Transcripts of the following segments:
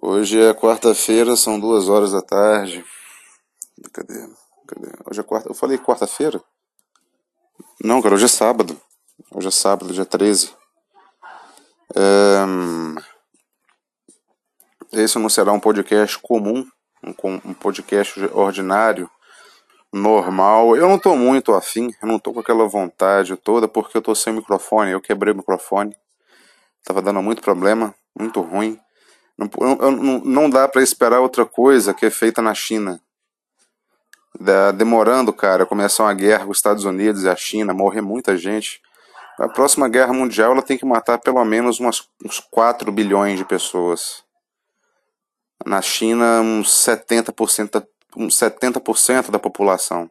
Hoje é quarta-feira, são duas horas da tarde. Cadê? Cadê? Hoje é quarta. Eu falei quarta-feira? Não, cara, hoje é sábado. Hoje é sábado, dia 13. Um... Esse não será um podcast comum, um, um podcast ordinário, normal. Eu não tô muito afim, eu não tô com aquela vontade toda, porque eu tô sem microfone. Eu quebrei o microfone. Tava dando muito problema, muito ruim. Não, não, dá para esperar outra coisa que é feita na China. Da, demorando, cara, começar uma guerra com os Estados Unidos e a China, morrer muita gente. A próxima guerra mundial ela tem que matar pelo menos umas, uns 4 bilhões de pessoas. Na China, uns 70%, uns 70% da população.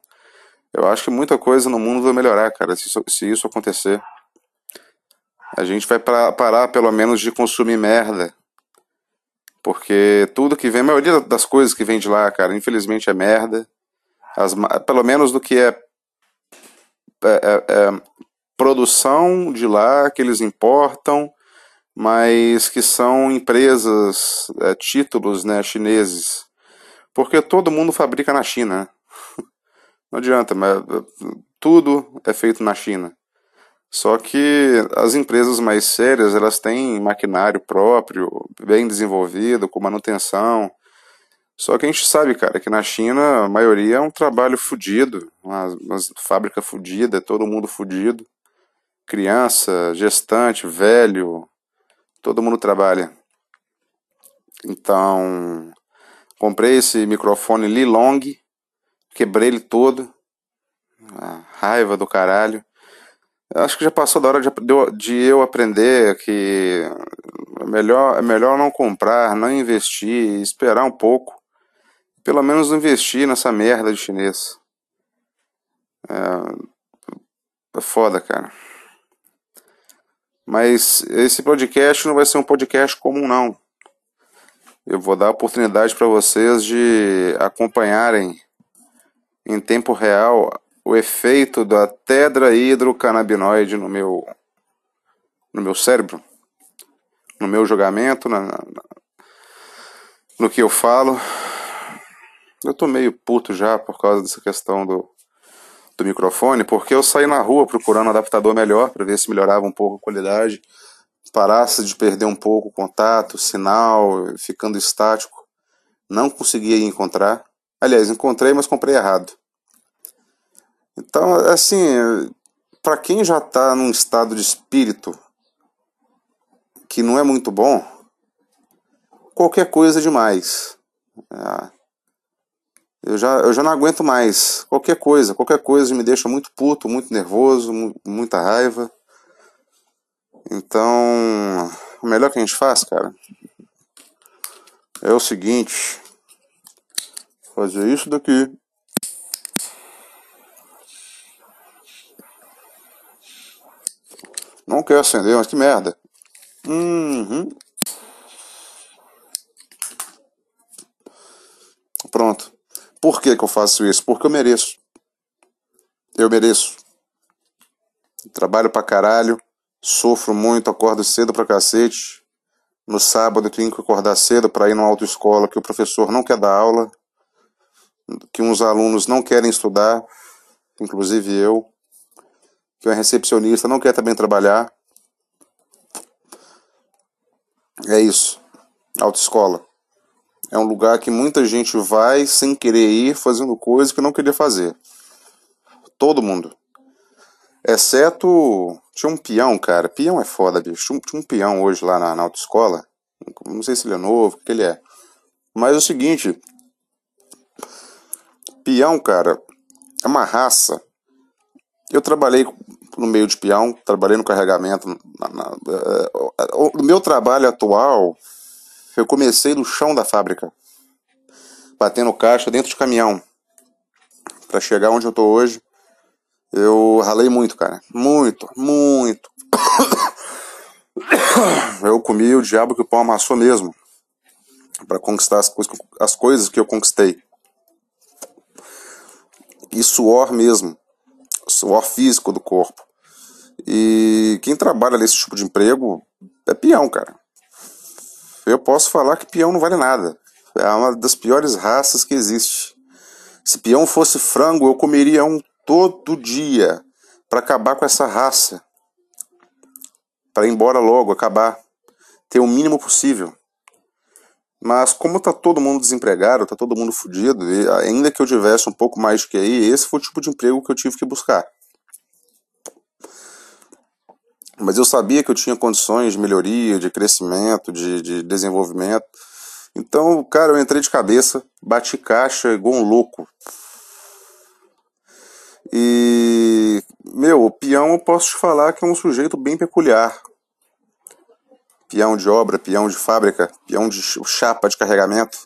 Eu acho que muita coisa no mundo vai melhorar, cara, se isso, se isso acontecer. A gente vai parar pelo menos de consumir merda porque tudo que vem, a maioria das coisas que vem de lá, cara, infelizmente é merda. As, pelo menos do que é, é, é, é produção de lá que eles importam, mas que são empresas, é, títulos né, chineses. Porque todo mundo fabrica na China. Né? Não adianta, mas tudo é feito na China. Só que as empresas mais sérias, elas têm maquinário próprio, bem desenvolvido, com manutenção. Só que a gente sabe, cara, que na China a maioria é um trabalho fudido, uma, uma fábrica fudida, é todo mundo fudido. Criança, gestante, velho, todo mundo trabalha. Então, comprei esse microfone Lilong, quebrei ele todo. A raiva do caralho. Acho que já passou da hora de, de eu aprender que é melhor, é melhor não comprar, não investir, esperar um pouco. Pelo menos investir nessa merda de chinês. É, é foda, cara. Mas esse podcast não vai ser um podcast comum, não. Eu vou dar a oportunidade para vocês de acompanharem em tempo real o efeito da tetrahidrocannabinoide no meu no meu cérebro, no meu julgamento, na, na, no que eu falo. Eu tô meio puto já por causa dessa questão do, do microfone, porque eu saí na rua procurando um adaptador melhor para ver se melhorava um pouco a qualidade, parasse de perder um pouco o contato, o sinal, ficando estático. Não conseguia encontrar. Aliás, encontrei, mas comprei errado. Então, assim, para quem já está num estado de espírito que não é muito bom, qualquer coisa é demais. É, eu, já, eu já não aguento mais. Qualquer coisa, qualquer coisa me deixa muito puto, muito nervoso, muita raiva. Então, o melhor que a gente faz, cara, é o seguinte: fazer isso daqui. Não quer acender, mas que merda. Uhum. Pronto. Por que, que eu faço isso? Porque eu mereço. Eu mereço. Trabalho pra caralho, sofro muito, acordo cedo pra cacete. No sábado eu tenho que acordar cedo para ir numa autoescola que o professor não quer dar aula, que uns alunos não querem estudar, inclusive eu que é recepcionista, não quer também trabalhar. É isso. Autoescola. É um lugar que muita gente vai sem querer ir, fazendo coisas que não queria fazer. Todo mundo. Exceto. Tinha um peão, cara. Peão é foda, bicho. Tinha um peão hoje lá na, na autoescola. Não sei se ele é novo, o que ele é. Mas é o seguinte. Peão, cara, é uma raça eu trabalhei no meio de peão, trabalhei no carregamento. Na, na, uh, o meu trabalho atual, eu comecei no chão da fábrica, batendo caixa dentro de caminhão. Para chegar onde eu tô hoje, eu ralei muito, cara. Muito, muito. Eu comi o diabo que o pão amassou mesmo. para conquistar as, as coisas que eu conquistei. E suor mesmo suor físico do corpo. E quem trabalha nesse tipo de emprego é peão, cara. eu posso falar que peão não vale nada. É uma das piores raças que existe. Se peão fosse frango, eu comeria um todo dia para acabar com essa raça. Para ir embora logo, acabar. Ter o mínimo possível. Mas como tá todo mundo desempregado, tá todo mundo fudido, e ainda que eu tivesse um pouco mais que aí, esse foi o tipo de emprego que eu tive que buscar. Mas eu sabia que eu tinha condições de melhoria, de crescimento, de, de desenvolvimento. Então, cara, eu entrei de cabeça, bati caixa igual um louco. E, meu, o peão eu posso te falar que é um sujeito bem peculiar peão de obra, peão de fábrica, peão de chapa de carregamento.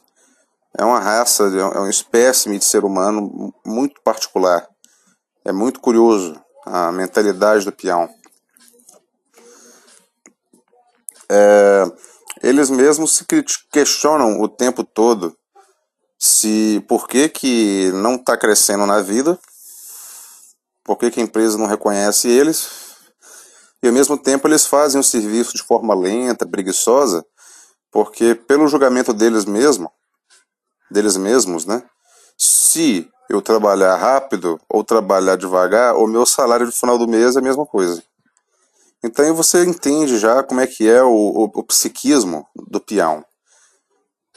É uma raça, é um espécime de ser humano muito particular. É muito curioso a mentalidade do peão. É, eles mesmos se questionam o tempo todo se por que, que não está crescendo na vida, por que, que a empresa não reconhece eles e ao mesmo tempo eles fazem o serviço de forma lenta, preguiçosa, porque pelo julgamento deles mesmos, deles mesmos, né? Se eu trabalhar rápido ou trabalhar devagar, o meu salário no final do mês é a mesma coisa. Então você entende já como é que é o, o, o psiquismo do peão.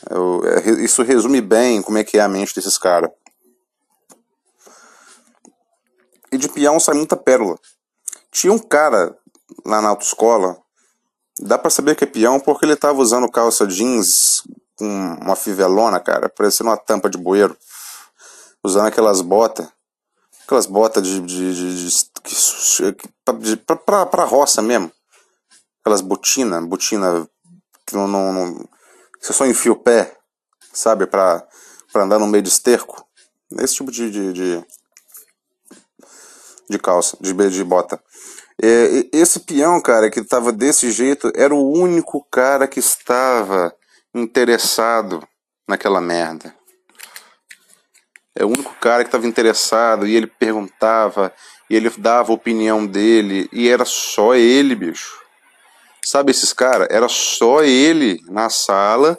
Eu, é, isso resume bem como é que é a mente desses caras. E de peão sai muita pérola. Tinha um cara lá na autoescola, dá para saber que é peão porque ele tava usando calça jeans com uma fivelona, cara, parecendo uma tampa de bueiro, usando aquelas botas, aquelas botas de, de, de, de, de pra, pra, pra roça mesmo, aquelas botina, botina que não, não, não você só enfia o pé, sabe, pra, pra andar no meio de esterco, esse tipo de, de, de, de calça, de, de bota. É, esse peão, cara, que estava desse jeito, era o único cara que estava interessado naquela merda. É o único cara que estava interessado e ele perguntava e ele dava a opinião dele e era só ele, bicho. Sabe esses caras? Era só ele na sala.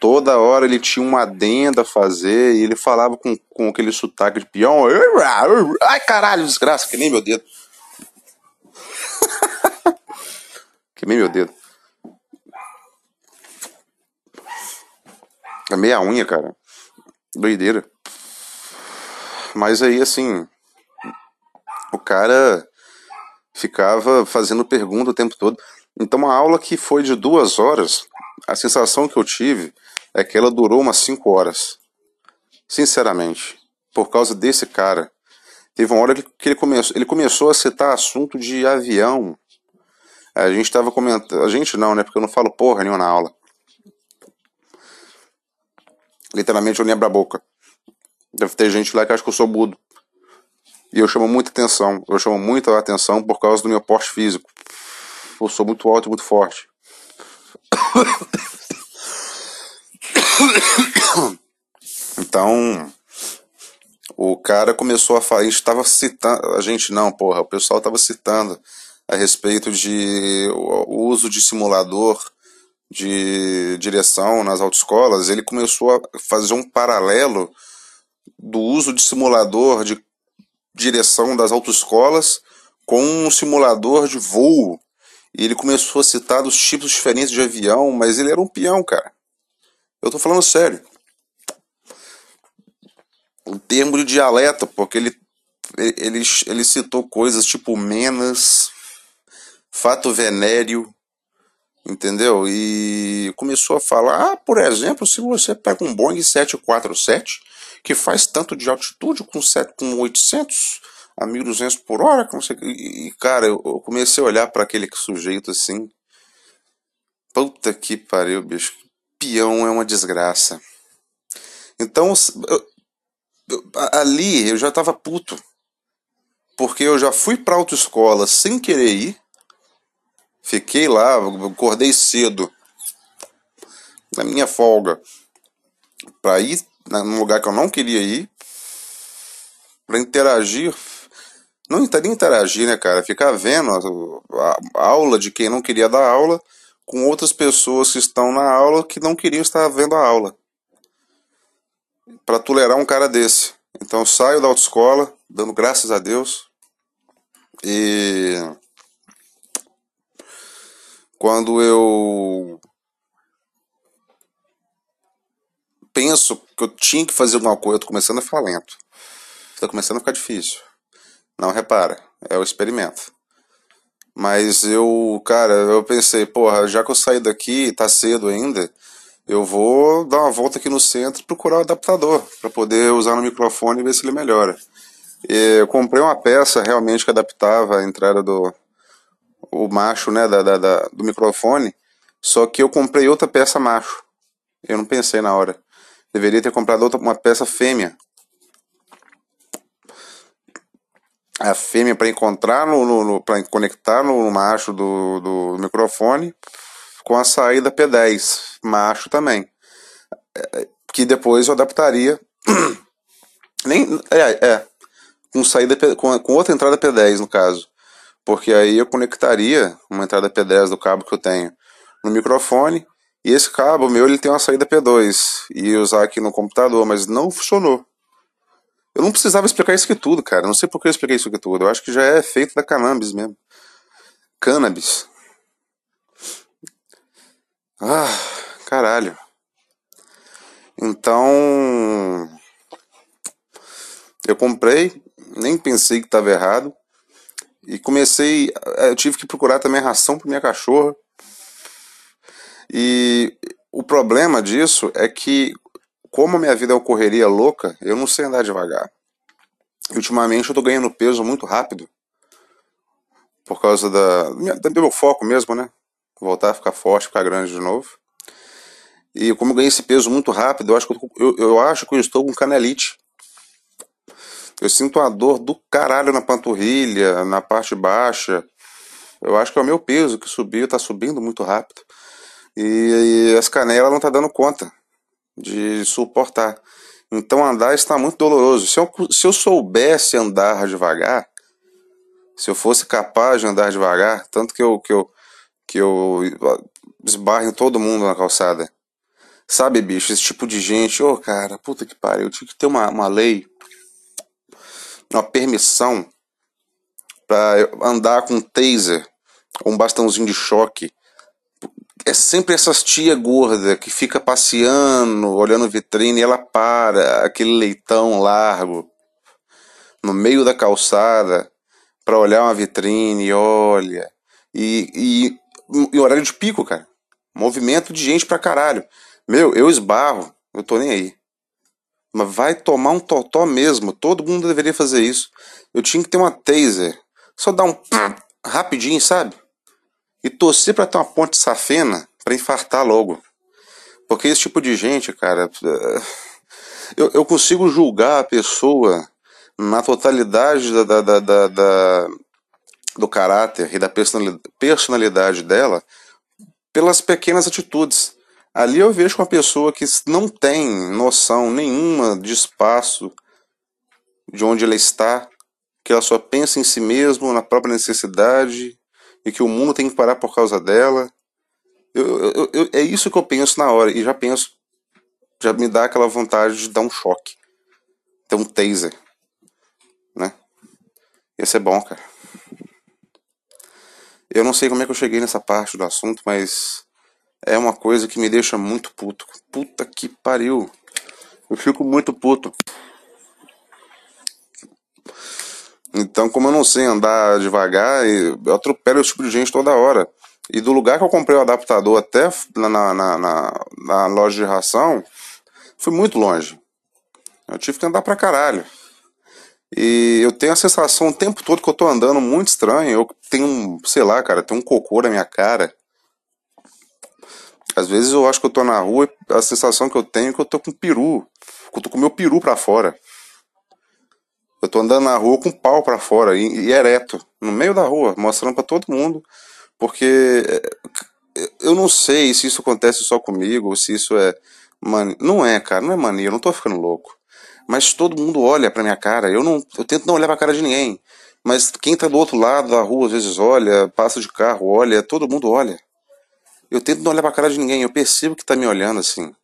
Toda hora ele tinha uma adenda a fazer e ele falava com, com aquele sotaque de peão. Ai caralho, desgraça, que nem meu dedo. Queimei meu dedo. É meia unha, cara. Doideira. Mas aí, assim. O cara ficava fazendo pergunta o tempo todo. Então, uma aula que foi de duas horas, a sensação que eu tive é que ela durou umas cinco horas. Sinceramente. Por causa desse cara. Teve uma hora que ele começou, ele começou a citar assunto de avião. A gente estava comentando. A gente não, né? Porque eu não falo porra nenhuma na aula. Literalmente eu nem abro a boca. Deve ter gente lá que acha que eu sou mudo. E eu chamo muita atenção. Eu chamo muita atenção por causa do meu porte físico. Eu sou muito alto e muito forte. Então, o cara começou a falar, a gente estava citando, a gente não, porra, o pessoal estava citando a respeito de o uso de simulador de direção nas autoescolas, ele começou a fazer um paralelo do uso de simulador de direção das autoescolas com um simulador de voo. E ele começou a citar dos tipos diferentes de avião, mas ele era um peão, cara. Eu tô falando sério em termo de dialeto, porque ele, ele, ele citou coisas tipo menas, fato venéreo, entendeu? E começou a falar, ah, por exemplo, se você pega um Boeing 747, que faz tanto de altitude com, 7, com 800 a 1200 por hora, você... e, cara, eu, comecei a olhar para aquele sujeito assim, puta que pariu, bicho, peão é uma desgraça. Então, eu, ali eu já estava puto. Porque eu já fui pra autoescola sem querer ir. Fiquei lá, acordei cedo. Na minha folga. Pra ir num lugar que eu não queria ir. Pra interagir. Não nem interagir, né, cara? Ficar vendo a, a aula de quem não queria dar aula com outras pessoas que estão na aula que não queriam estar vendo a aula. Para tolerar um cara desse. Então eu saio da autoescola, dando graças a Deus. E quando eu penso que eu tinha que fazer alguma coisa, eu tô começando a ficar lento. Tá começando a ficar difícil. Não repara, é o experimento. Mas eu, cara, eu pensei, porra, já que eu saí daqui, tá cedo ainda, eu vou dar uma volta aqui no centro e procurar o adaptador para poder usar no microfone e ver se ele melhora. E eu comprei uma peça realmente que adaptava a entrada do o macho, né, da, da, da, do microfone, só que eu comprei outra peça macho. Eu não pensei na hora. Deveria ter comprado outra, uma peça fêmea a fêmea para encontrar no, no, no para conectar no macho do, do microfone com a saída P10 macho também que depois eu adaptaria nem é, é com saída com, com outra entrada P10 no caso porque aí eu conectaria uma entrada P10 do cabo que eu tenho no microfone e esse cabo meu ele tem uma saída P2 e usar aqui no computador mas não funcionou eu não precisava explicar isso aqui tudo, cara. Não sei por que eu expliquei isso aqui tudo. Eu acho que já é feito da cannabis mesmo. Cannabis. Ah, caralho. Então. Eu comprei, nem pensei que estava errado. E comecei. Eu tive que procurar também ração para minha cachorra. E o problema disso é que como a minha vida é uma correria louca, eu não sei andar devagar. E, ultimamente eu tô ganhando peso muito rápido. Por causa da, do meu foco mesmo, né? Voltar a ficar forte, ficar grande de novo. E como eu ganhei esse peso muito rápido, eu acho que eu, eu, eu acho que eu estou com canelite. Eu sinto uma dor do caralho na panturrilha, na parte baixa. Eu acho que é o meu peso que subiu, tá subindo muito rápido. E, e as canelas não tá dando conta de suportar. Então andar está muito doloroso. Se eu, se eu soubesse andar devagar, se eu fosse capaz de andar devagar, tanto que eu que eu que eu esbarro em todo mundo na calçada. Sabe, bicho, esse tipo de gente, ô oh, cara, puta que pariu, tinha que ter uma, uma lei, uma permissão para andar com um taser, um bastãozinho de choque, é sempre essas tia gorda que fica passeando, olhando vitrine e ela para, aquele leitão largo, no meio da calçada, para olhar uma vitrine olha. E, e, e horário de pico, cara. Movimento de gente pra caralho. Meu, eu esbarro, eu tô nem aí. Mas vai tomar um totó mesmo. Todo mundo deveria fazer isso. Eu tinha que ter uma taser. Só dar um rapidinho, sabe? e torcer para ter uma ponte safena para infartar logo. Porque esse tipo de gente, cara, é, eu, eu consigo julgar a pessoa na totalidade da, da, da, da do caráter e da personalidade dela pelas pequenas atitudes. Ali eu vejo uma pessoa que não tem noção nenhuma de espaço, de onde ela está, que ela só pensa em si mesma, na própria necessidade e que o mundo tem que parar por causa dela. Eu, eu, eu, é isso que eu penso na hora, e já penso, já me dá aquela vontade de dar um choque. Ter um taser. Né? Ia ser bom, cara. Eu não sei como é que eu cheguei nessa parte do assunto, mas é uma coisa que me deixa muito puto. Puta que pariu. Eu fico muito puto. Então, como eu não sei andar devagar, eu atropelo esse tipo de gente toda hora. E do lugar que eu comprei o adaptador até na, na, na, na loja de ração, foi muito longe. Eu tive que andar pra caralho. E eu tenho a sensação o tempo todo que eu tô andando muito estranho. Eu tenho, sei lá, cara, tem um cocô na minha cara. Às vezes eu acho que eu tô na rua e a sensação que eu tenho é que eu tô com peru. Que eu tô com meu peru pra fora. Eu tô andando na rua com o pau para fora e, e, ereto, no meio da rua, mostrando para todo mundo, porque eh, eu não sei se isso acontece só comigo ou se isso é mania. Não é, cara, não é mania, eu não tô ficando louco. Mas todo mundo olha pra minha cara, eu não, eu tento não olhar pra cara de ninguém. Mas quem tá do outro lado da rua às vezes olha, passa de carro, olha, todo mundo olha. Eu tento não olhar pra cara de ninguém, eu percebo que tá me olhando assim.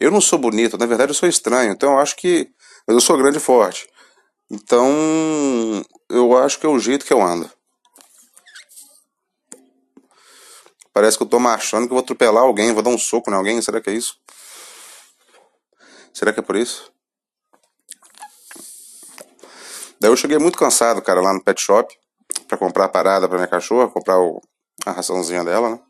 Eu não sou bonito, na verdade eu sou estranho, então eu acho que. Mas eu sou grande e forte. Então, eu acho que é o jeito que eu ando. Parece que eu tô marchando que eu vou atropelar alguém, vou dar um soco em alguém, será que é isso? Será que é por isso? Daí eu cheguei muito cansado, cara, lá no pet shop, pra comprar a parada pra minha cachorra, comprar o, a raçãozinha dela, né?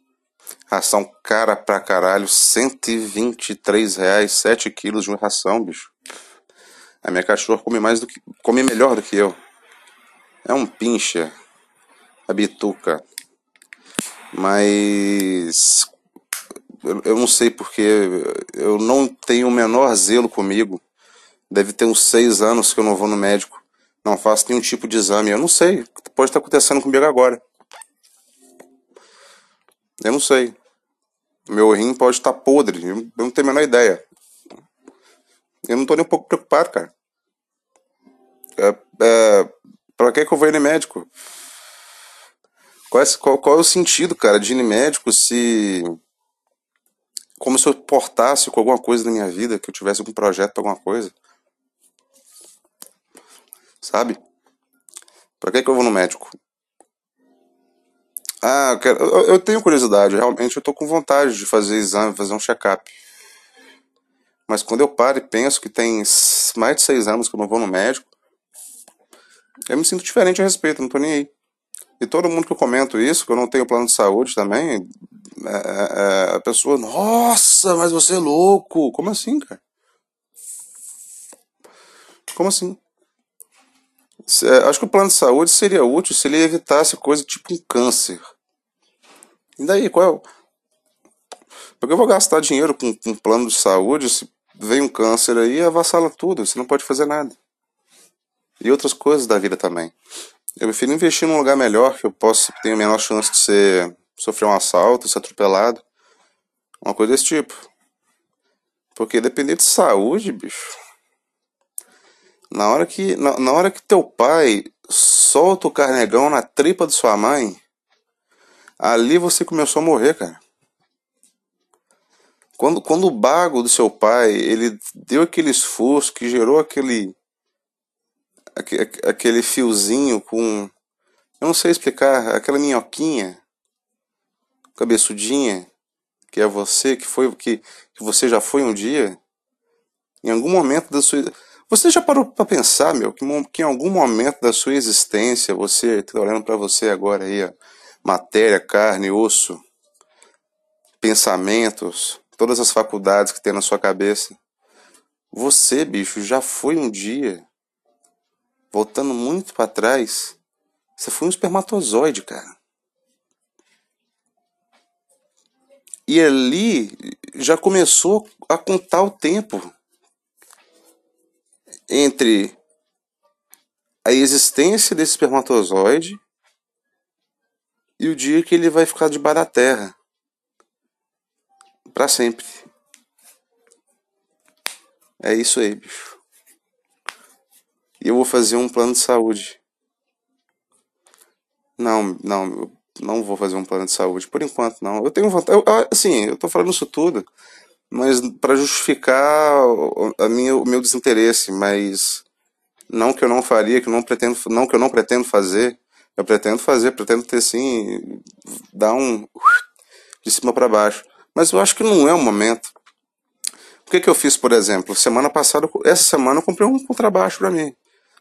Ração cara pra caralho, 123 reais, 7 quilos de uma ração, bicho. A minha cachorra come mais do que. come melhor do que eu. É um pincha. A bituca. Mas. Eu, não sei porque. Eu não tenho o menor zelo comigo. Deve ter uns seis anos que eu não vou no médico. Não faço nenhum tipo de exame. Eu não sei. Pode estar acontecendo comigo agora. Eu não sei. Meu rim pode estar podre. Eu não tenho a menor ideia. Eu não tô nem um pouco preocupado, cara. É, é, pra que, que eu vou ir no médico? Qual é, qual, qual é o sentido, cara, de ir no médico se. Como se eu portasse com alguma coisa na minha vida, que eu tivesse algum projeto pra alguma coisa. Sabe? Pra que, que eu vou no médico? Ah, eu, quero, eu, eu tenho curiosidade, realmente eu tô com vontade de fazer exame, fazer um check-up. Mas quando eu paro e penso que tem mais de seis anos que eu não vou no médico, eu me sinto diferente a respeito, não tô nem aí. E todo mundo que eu comento isso, que eu não tenho plano de saúde também, é, é, é a pessoa, nossa, mas você é louco. Como assim, cara? Como assim? É, acho que o plano de saúde seria útil se ele evitasse coisa tipo um câncer. E daí, qual é o... Porque eu vou gastar dinheiro com um plano de saúde se vem um câncer aí avassala tudo, você não pode fazer nada e outras coisas da vida também. Eu prefiro investir num lugar melhor que eu possa ter a menor chance de ser sofrer um assalto, ser atropelado, uma coisa desse tipo. Porque depender de saúde, bicho. Na hora que na, na hora que teu pai solta o carnegão na tripa de sua mãe, ali você começou a morrer, cara. Quando, quando o bago do seu pai, ele deu aquele esforço que gerou aquele aquele fiozinho com. Eu não sei explicar, aquela minhoquinha, cabeçudinha, que é você, que foi que, que você já foi um dia, em algum momento da sua. Você já parou para pensar, meu, que, que em algum momento da sua existência, você, tô olhando para você agora aí, ó, matéria, carne, osso, pensamentos, todas as faculdades que tem na sua cabeça. Você, bicho, já foi um dia voltando muito para trás, você foi um espermatozoide, cara. E ali já começou a contar o tempo entre a existência desse espermatozoide e o dia que ele vai ficar debaixo da terra para sempre. É isso aí, bicho e eu vou fazer um plano de saúde. Não, não, eu não vou fazer um plano de saúde, por enquanto não. Eu tenho vontade, eu, assim, eu tô falando isso tudo, mas para justificar a minha, o meu desinteresse, mas não que eu não faria, que eu não pretendo, não que eu não pretendo fazer, eu pretendo fazer, pretendo ter sim, dar um de cima para baixo. Mas eu acho que não é o momento. O que, que eu fiz, por exemplo? Semana passada, essa semana eu comprei um contrabaixo para mim.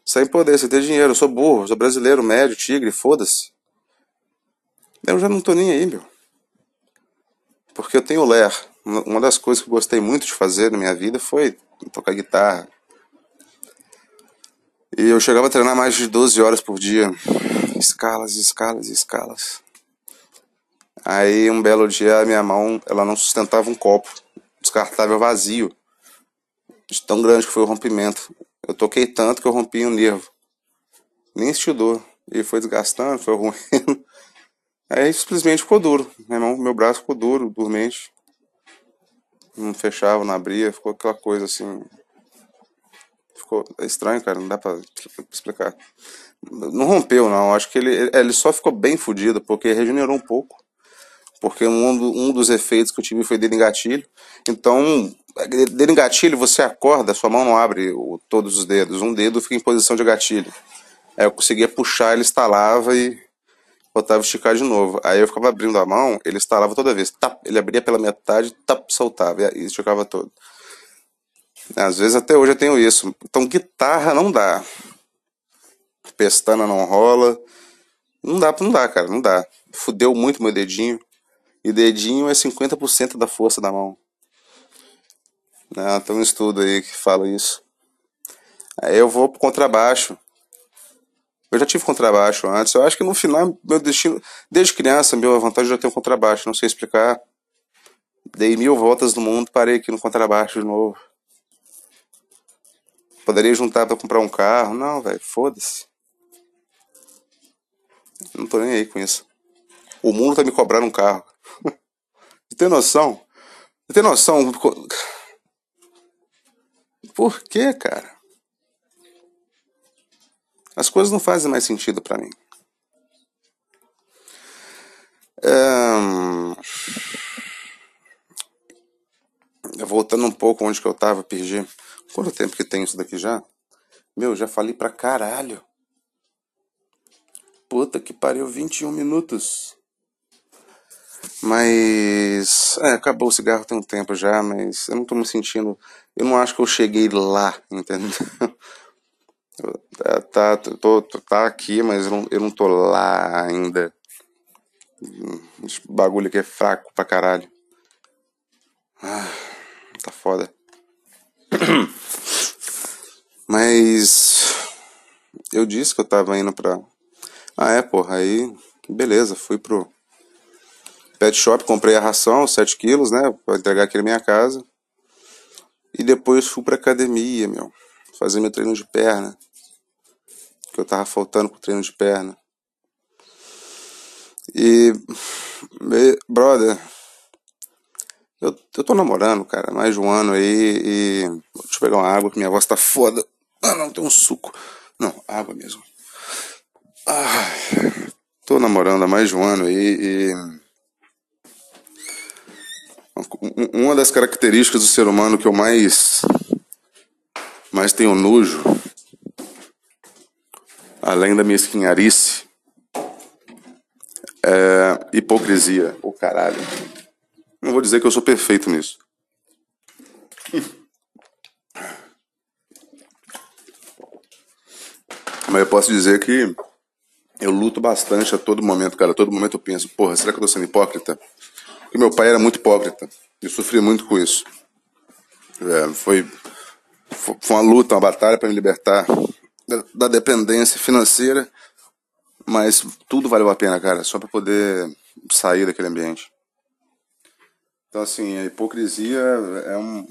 Sem poder, sem ter dinheiro. Eu sou burro, sou brasileiro, médio, tigre, foda-se. Eu já não tô nem aí, meu. Porque eu tenho ler. Uma das coisas que eu gostei muito de fazer na minha vida foi tocar guitarra. E eu chegava a treinar mais de 12 horas por dia. Escalas, escalas, escalas. Aí um belo dia a minha mão, ela não sustentava um copo descartável vazio. De tão grande que foi o rompimento. Eu toquei tanto que eu rompi um nervo. Nem estudou. E foi desgastando, foi ruim. Aí simplesmente ficou duro. Meu, irmão, meu braço ficou duro, dormente. Não fechava, não abria, ficou aquela coisa assim. Ficou estranho, cara, não dá pra explicar. Não rompeu, não. Acho que ele, ele só ficou bem fodido, porque regenerou um pouco. porque um, um dos efeitos que eu tive foi dedo em gatilho. Então, dedo em gatilho, você acorda, sua mão não abre o, todos os dedos, um dedo fica em posição de gatilho. Aí eu conseguia puxar, ele estalava e botava esticar de novo. Aí eu ficava abrindo a mão, ele estalava toda vez. Tap, ele abria pela metade, tap, soltava e esticava todo. Às vezes até hoje eu tenho isso. Então guitarra não dá. Pestana não rola. Não dá, não dá, cara, não dá. Fudeu muito meu dedinho. E dedinho é 50% da força da mão. Não, tem um estudo aí que fala isso. Aí eu vou pro contrabaixo. Eu já tive contrabaixo antes. Eu acho que no final, meu destino. Desde criança, meu vantagem já ter um contrabaixo. Não sei explicar. Dei mil voltas no mundo, parei aqui no contrabaixo de novo. Poderia juntar para comprar um carro. Não, velho, foda-se. Não tô nem aí com isso. O mundo tá me cobrando um carro. Você tem noção? Você tem noção? Por quê, cara? As coisas não fazem mais sentido para mim. Voltando um pouco onde que eu tava, perdi. Quanto tempo que tem isso daqui já? Meu, já falei pra caralho. Puta que pariu, 21 minutos. Mas. É, acabou o cigarro tem um tempo já, mas eu não tô me sentindo. Eu não acho que eu cheguei lá, entendeu? É, tá, tô, tô, tá aqui, mas eu não, eu não tô lá ainda. Esse bagulho aqui é fraco pra caralho. Ah, tá foda. Mas eu disse que eu tava indo pra. Ah, é, porra. Aí, beleza, fui pro pet shop, comprei a ração, 7 quilos, né? Pra entregar aqui na minha casa. E depois fui pra academia, meu. Fazer meu treino de perna. Que eu tava faltando pro treino de perna. E. Brother. Eu, eu tô namorando, cara, mais de um ano aí e. Deixa eu pegar uma água que minha voz tá foda. Ah, não, tem um suco. Não, água mesmo. Ah, tô namorando há mais de um ano aí e. Uma das características do ser humano que eu mais. mais tenho nojo, além da minha esquinharice, é hipocrisia. O oh, caralho. Não vou dizer que eu sou perfeito nisso. Mas eu posso dizer que eu luto bastante a todo momento, cara. A todo momento eu penso, porra, será que eu tô sendo hipócrita? Porque meu pai era muito hipócrita. Eu sofri muito com isso. É, foi, foi uma luta, uma batalha para me libertar da, da, dependência financeira. Mas tudo valeu a pena, cara, só para poder sair daquele ambiente. Então, assim, a hipocrisia é um,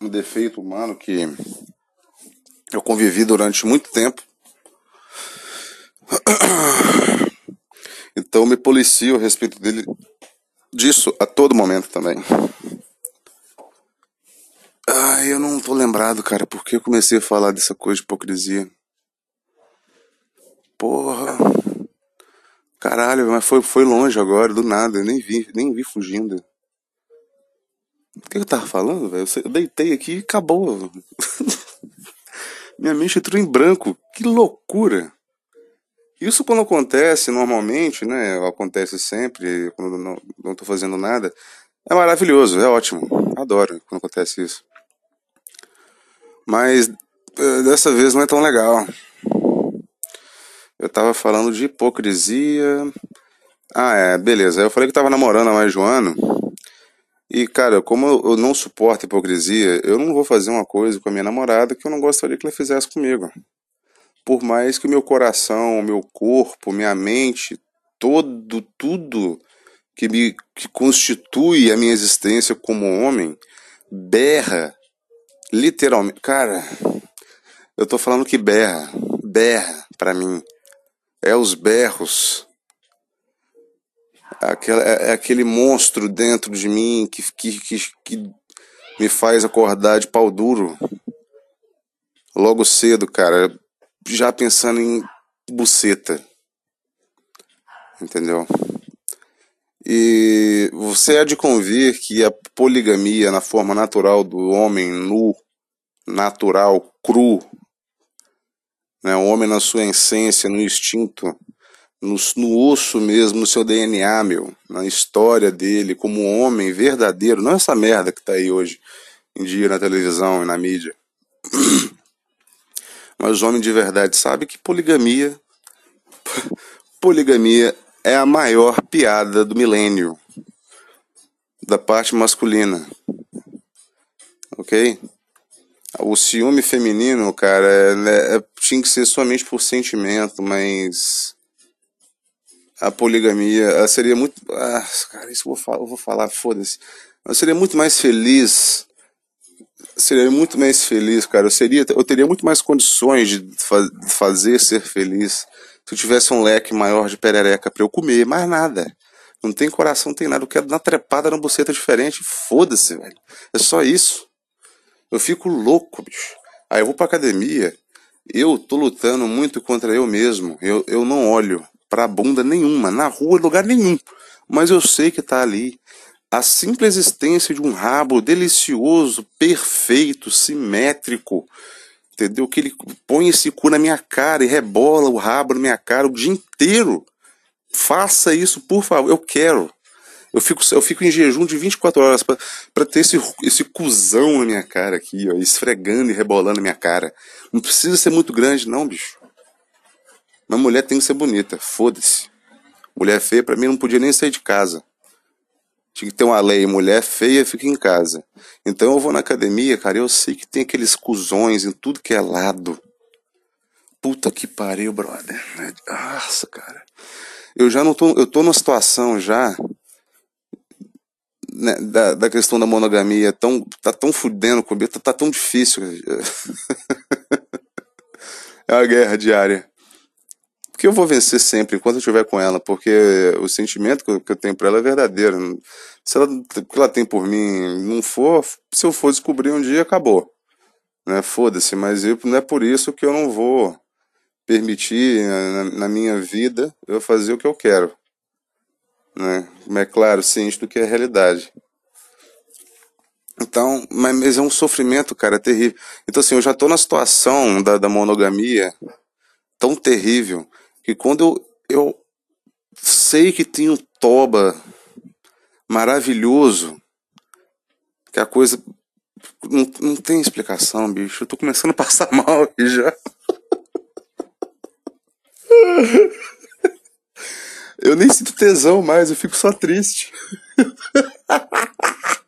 um defeito humano que eu convivi durante muito tempo então me policio a respeito dele disso a todo momento também. Ah, eu não tô lembrado, cara, porque eu comecei a falar dessa coisa de hipocrisia. Porra. Caralho, mas foi, foi longe agora, do nada, eu nem vi, nem vi fugindo. O que eu tava falando, velho? Eu deitei aqui e acabou. Minha mente entrou em branco. Que loucura! Isso quando acontece normalmente, né? Acontece sempre, quando não, tô fazendo nada. É maravilhoso, é ótimo. Adoro quando acontece isso. Mas eh, dessa vez não é tão legal. Eu tava falando de hipocrisia. Ah, é, beleza. Eu falei que tava namorando há mais de um ano. E, cara, como eu não suporto hipocrisia, eu não vou fazer uma coisa com a minha namorada que eu não gostaria que ela fizesse comigo por mais que o meu coração, o meu corpo, minha mente, todo, tudo que me que constitui a minha existência como homem, berra, literalmente. Cara, eu tô falando que berra, berra para mim. É os berros. Aquela, é, é aquele monstro dentro de mim que, que, que, que me faz acordar de pau duro logo cedo, cara já pensando em buceta. Entendeu? E você há de convir que a poligamia na forma natural do homem nu, natural, cru, né, o homem na sua essência, no instinto, no, no osso mesmo, no seu DNA, meu, na história dele, como homem verdadeiro, não essa merda que tá aí hoje em dia na televisão e na mídia. Mas o homem de verdade sabe que poligamia poligamia é a maior piada do milênio da parte masculina. OK? O ciúme feminino, cara, é, é, tinha que ser somente por sentimento, mas a poligamia seria muito. Ah, cara, isso eu vou falar, eu vou falar foda-se. Eu seria muito mais feliz. Seria muito mais feliz, cara. Eu, seria, eu teria muito mais condições de fazer ser feliz se eu tivesse um leque maior de perereca para eu comer, mais nada. Não tem coração, não tem nada. Eu quero dar trepada na buceta diferente. Foda-se, velho. É só isso. Eu fico louco, bicho. Aí eu vou pra academia. Eu tô lutando muito contra eu mesmo. Eu, eu não olho pra bunda nenhuma, na rua, lugar nenhum. Mas eu sei que tá ali. A simples existência de um rabo delicioso, perfeito, simétrico, entendeu? Que ele põe esse cu na minha cara e rebola o rabo na minha cara o dia inteiro. Faça isso, por favor. Eu quero. Eu fico, eu fico em jejum de 24 horas para ter esse, esse cuzão na minha cara aqui, ó, esfregando e rebolando na minha cara. Não precisa ser muito grande, não, bicho. Mas mulher tem que ser bonita, foda-se. Mulher feia, para mim, não podia nem sair de casa. Tinha que ter uma lei, mulher feia fica em casa. Então eu vou na academia, cara, eu sei que tem aqueles cuzões em tudo que é lado. Puta que pariu, brother. Nossa, cara. Eu já não tô, eu tô numa situação já né, da, da questão da monogamia, tão, tá tão fudendo comigo, tá, tá tão difícil. é uma guerra diária que eu vou vencer sempre enquanto eu estiver com ela, porque o sentimento que eu tenho por ela é verdadeiro. Se ela, o que ela tem por mim não for, se eu for descobrir um dia, acabou. Né? Foda-se, mas eu, não é por isso que eu não vou permitir na, na, minha vida eu fazer o que eu quero. Né? É claro, ciente do que é a realidade. Então, mas é um sofrimento, cara, terrível. Então, assim, eu já tô na situação da, da monogamia tão terrível que quando eu, eu sei que tem um toba maravilhoso, que a coisa não, não tem explicação, bicho. Eu tô começando a passar mal aqui já. Eu nem sinto tesão mais, eu fico só triste.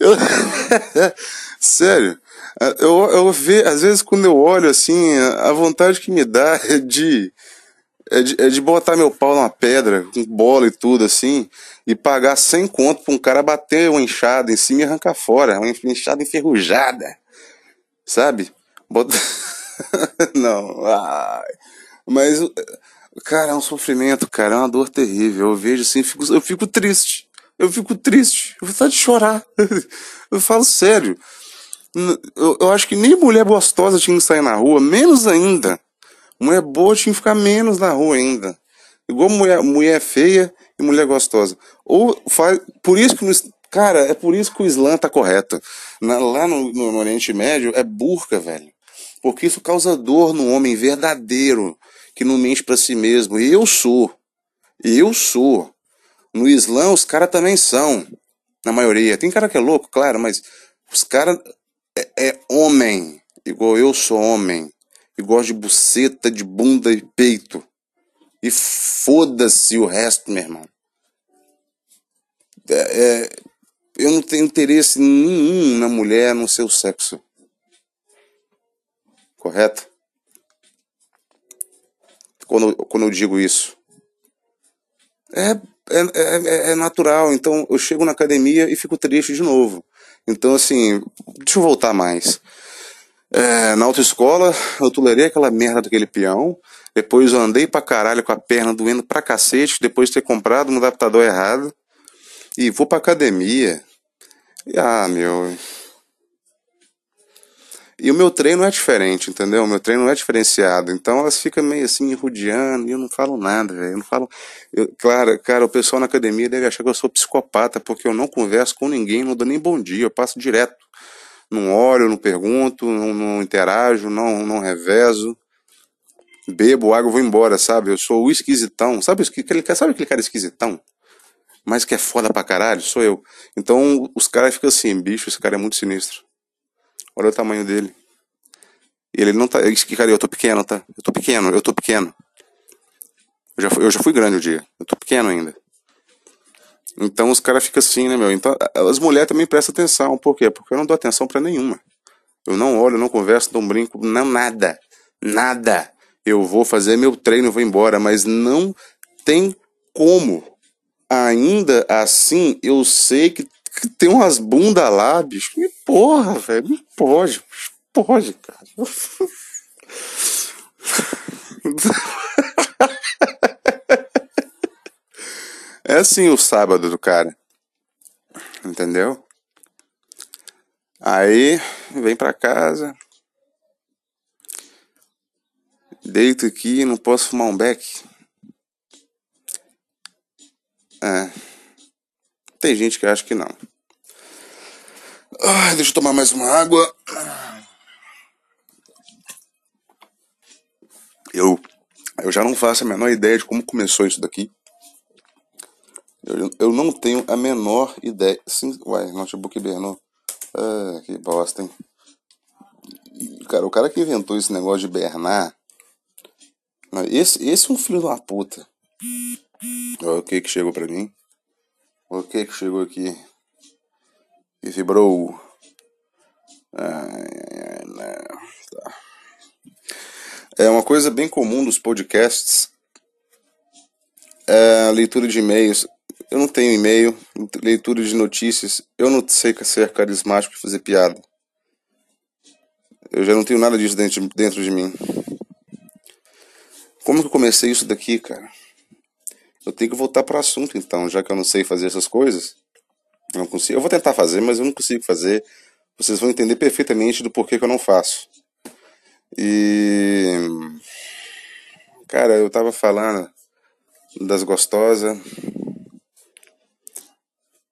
Eu... Sério, eu, eu ve, às vezes quando eu olho assim, a vontade que me dá é de é de, é de botar meu pau numa pedra, com bola e tudo assim, e pagar 100 conto pra um cara bater uma enxada em cima e arrancar fora, uma enxada enferrujada, sabe? Bota... Não, ai. mas, cara, é um sofrimento, cara, é uma dor terrível. Eu vejo assim, fico, eu fico triste, eu fico triste, eu vou de chorar. Eu falo sério. Eu, eu acho que nem mulher gostosa tinha que sair na rua, menos ainda Mulher boa tinha que ficar menos na rua ainda. Igual mulher, mulher feia e mulher gostosa. Ou faz. Por isso que. Cara, é por isso que o Islã tá correto. Na, lá no, no, no Oriente Médio é burca, velho. Porque isso causa dor no homem verdadeiro, que não mente para si mesmo. E eu sou. Eu sou. No Islã, os caras também são. Na maioria. Tem cara que é louco, claro, mas os caras é, é homem. Igual eu sou homem e gosto de buceta, de bunda e peito. E foda-se o resto, meu irmão. É, é, eu não tenho interesse nenhum na mulher no seu sexo. Correto? Quando, quando eu digo isso. É, é, é, é natural. Então eu chego na academia e fico triste de novo. Então, assim, deixa eu voltar mais. É, na autoescola, eu tolerei aquela merda daquele peão. Depois eu andei pra caralho com a perna doendo pra cacete, depois de ter comprado um adaptador errado. E vou pra academia. E, ah, meu. E o meu treino é diferente, entendeu? O meu treino não é diferenciado. Então elas ficam meio assim, rodeando, e eu não falo nada, velho. Eu não falo. Eu, claro, cara, o pessoal na academia deve achar que eu sou psicopata, porque eu não converso com ninguém, não dou nem bom dia, eu passo direto. Não olho, não pergunto, não, não interajo, não, não revezo. Bebo água, vou embora, sabe? Eu sou o esquisitão. Sabe, aquele, sabe aquele cara esquisitão? Mas que é foda pra caralho? Sou eu. Então os caras ficam assim, bicho, esse cara é muito sinistro. Olha o tamanho dele. Ele não tá. Cara, eu tô pequeno, tá? Eu tô pequeno, eu tô pequeno. Eu já, eu já fui grande o dia. Eu tô pequeno ainda. Então os caras ficam assim, né, meu? Então as mulheres também prestam atenção. Por quê? Porque eu não dou atenção para nenhuma. Eu não olho, não converso, não brinco, não nada. Nada. Eu vou fazer meu treino, vou embora, mas não tem como. Ainda assim, eu sei que tem umas bundas lá, bicho. Me porra, velho. Não pode. Pode, cara. É assim o sábado do cara. Entendeu? Aí, vem pra casa. Deito aqui, não posso fumar um beck. É. Tem gente que acha que não. Deixa eu tomar mais uma água. Eu, eu já não faço a menor ideia de como começou isso daqui. Eu, eu não tenho a menor ideia. Sim, uai, notebook hibernou. Ah, que bosta, hein? Cara, o cara que inventou esse negócio de hibernar. Esse, esse é um filho uma puta. O que que chegou pra mim. O que que chegou aqui? E vibrou. Ai, ai, tá. É uma coisa bem comum dos podcasts. É a leitura de e-mails. Eu não tenho e-mail, leitura de notícias. Eu não sei ser carismático e fazer piada. Eu já não tenho nada disso dentro, dentro de mim. Como que eu comecei isso daqui, cara? Eu tenho que voltar para o assunto, então, já que eu não sei fazer essas coisas. Eu não consigo. Eu vou tentar fazer, mas eu não consigo fazer. Vocês vão entender perfeitamente do porquê que eu não faço. E. Cara, eu tava falando das gostosas.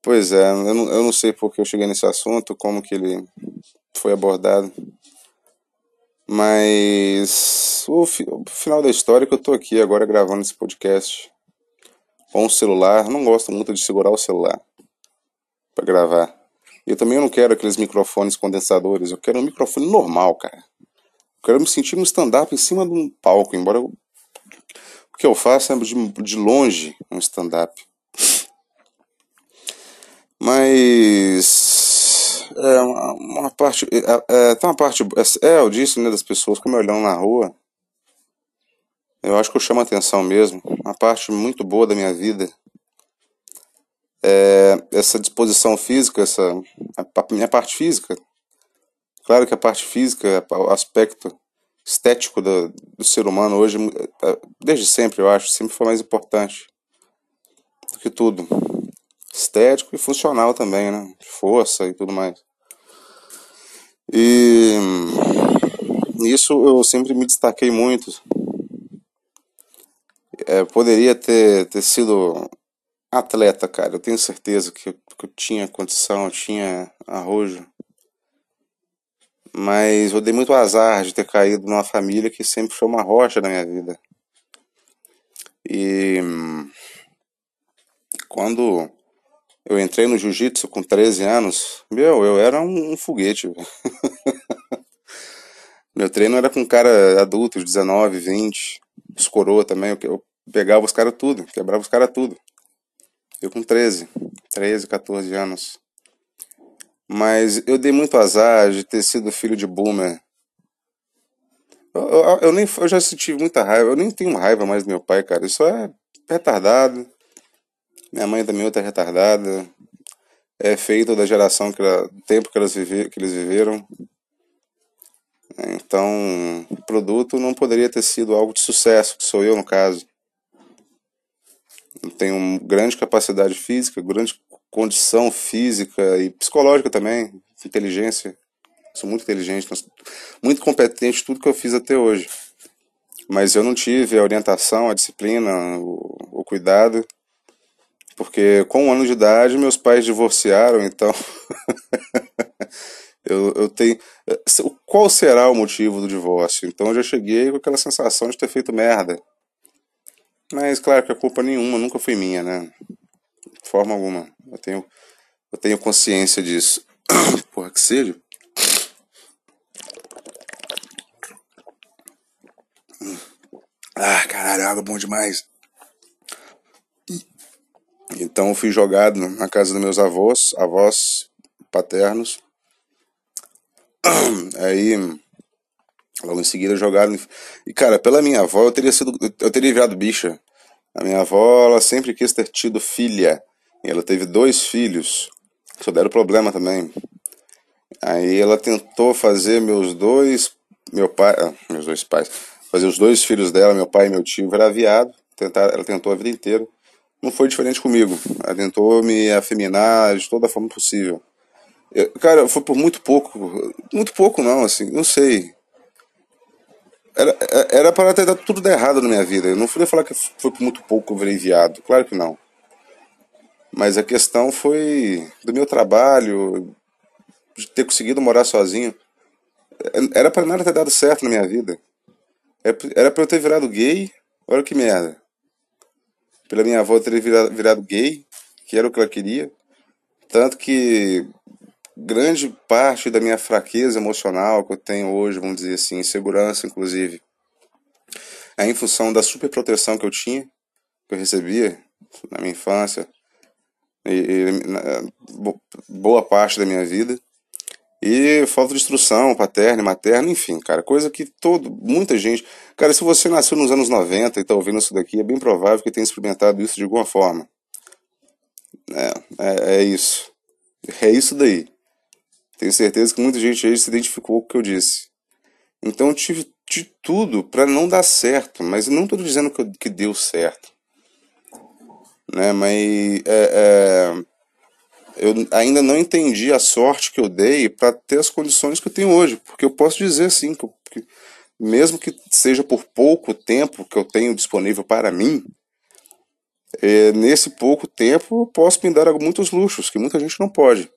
Pois é, eu não, eu não sei porque eu cheguei nesse assunto, como que ele foi abordado. Mas o, o final da história é que eu tô aqui agora gravando esse podcast com o celular. Não gosto muito de segurar o celular para gravar. Eu também não quero aqueles microfones condensadores. Eu quero um microfone normal, cara. Eu quero me sentir no stand-up em cima de um palco, embora eu... o que eu faço é de, de longe um stand-up. Mas é uma, uma parte, é, é, tem uma parte, é, eu disse, né, das pessoas como olhando na rua. Eu acho que eu chamo a atenção mesmo. Uma parte muito boa da minha vida é essa disposição física, essa a minha parte física. Claro que a parte física, o aspecto estético do, do ser humano hoje, é, desde sempre eu acho, sempre foi mais importante do que tudo. Estético e funcional também, né? Força e tudo mais. E nisso eu sempre me destaquei muito é, poderia ter, ter sido atleta, cara. Eu tenho certeza que que eu tinha condição, eu tinha arrojo. Mas eu dei muito azar de ter caído numa família que sempre foi uma rocha na minha vida. E quando eu entrei no jiu-jitsu com 13 anos, meu, eu era um, um foguete. meu treino era com cara adulto, de 19, 20, os coroa também. Eu, eu pegava os caras tudo, quebrava os caras tudo. Eu com 13, 13, 14 anos. Mas eu dei muito azar de ter sido filho de boomer. Eu, eu, eu, nem, eu já senti muita raiva, eu nem tenho raiva mais do meu pai, cara. Isso é retardado. Minha mãe também é outra retardada. É feito da geração, que ela, do tempo que, elas vive, que eles viveram. Então, o produto não poderia ter sido algo de sucesso, que sou eu no caso tenho grande capacidade física, grande condição física e psicológica também, inteligência. sou muito inteligente, muito competente tudo que eu fiz até hoje. Mas eu não tive a orientação, a disciplina, o, o cuidado, porque com um ano de idade meus pais divorciaram, então eu, eu tenho. Qual será o motivo do divórcio? Então eu já cheguei com aquela sensação de ter feito merda. Mas claro que a culpa nenhuma nunca foi minha, né? De forma alguma. Eu tenho, eu tenho consciência disso. Porra, que seja. Ah, caralho, água é bom demais. Então fui jogado na casa dos meus avós, avós paternos. Aí, logo em seguida, jogado. E cara, pela minha avó, eu teria sido. Eu teria virado bicha. A minha avó, ela sempre quis ter tido filha. E ela teve dois filhos. Só deram problema também. Aí ela tentou fazer meus dois. Meu pai. Ah, meus dois pais. Fazer os dois filhos dela, meu pai e meu tio, virar viado. Tentar, ela tentou a vida inteira. Não foi diferente comigo. Ela tentou me afeminar de toda a forma possível. Eu, cara, foi por muito pouco. Muito pouco, não, assim. Não sei. Era, era para ter dado tudo errado na minha vida. Eu não fui falar que foi por muito pouco que eu virei viado. Claro que não. Mas a questão foi do meu trabalho, de ter conseguido morar sozinho. Era para nada ter dado certo na minha vida. Era para eu ter virado gay. Olha que merda. Pela minha avó ter virado, virado gay, que era o que ela queria. Tanto que grande parte da minha fraqueza emocional que eu tenho hoje, vamos dizer assim, insegurança inclusive, é em função da superproteção que eu tinha, que eu recebia na minha infância, e, e na, boa parte da minha vida, e falta de instrução paterna materna, enfim, cara, coisa que todo, muita gente. Cara, se você nasceu nos anos 90 e tá ouvindo isso daqui, é bem provável que tenha experimentado isso de alguma forma. É, é, é isso. É isso daí. Tenho certeza que muita gente aí se identificou com o que eu disse. Então eu tive de tudo para não dar certo, mas não estou dizendo que, que deu certo. Né? Mas é, é, eu ainda não entendi a sorte que eu dei para ter as condições que eu tenho hoje. Porque eu posso dizer assim, que, que mesmo que seja por pouco tempo que eu tenho disponível para mim, é, nesse pouco tempo eu posso me dar muitos luxos que muita gente não pode.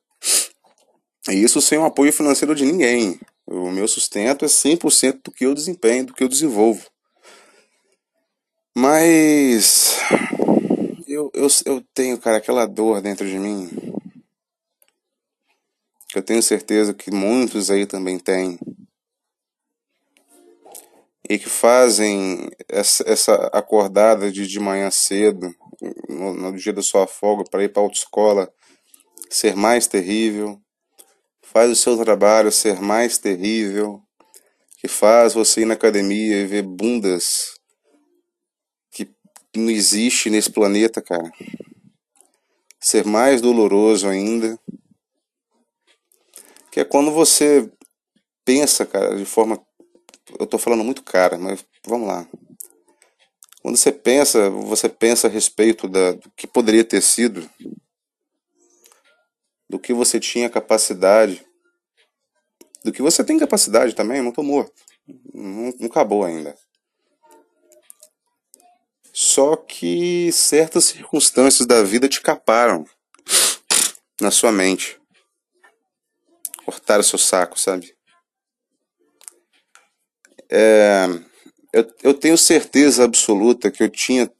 E isso sem o apoio financeiro de ninguém. O meu sustento é 100% do que eu desempenho, do que eu desenvolvo. Mas eu, eu, eu tenho, cara, aquela dor dentro de mim. Que eu tenho certeza que muitos aí também têm. E que fazem essa, essa acordada de, de manhã cedo, no, no dia da sua folga, para ir para a autoescola, ser mais terrível faz o seu trabalho ser mais terrível, que faz você ir na academia e ver bundas que não existe nesse planeta, cara. Ser mais doloroso ainda, que é quando você pensa, cara, de forma eu tô falando muito cara, mas vamos lá. Quando você pensa, você pensa a respeito da, do que poderia ter sido, do que você tinha capacidade, do que você tem capacidade também, não tô morto. Não, não acabou ainda. Só que certas circunstâncias da vida te caparam na sua mente. Cortaram seu saco, sabe? É, eu, eu tenho certeza absoluta que eu tinha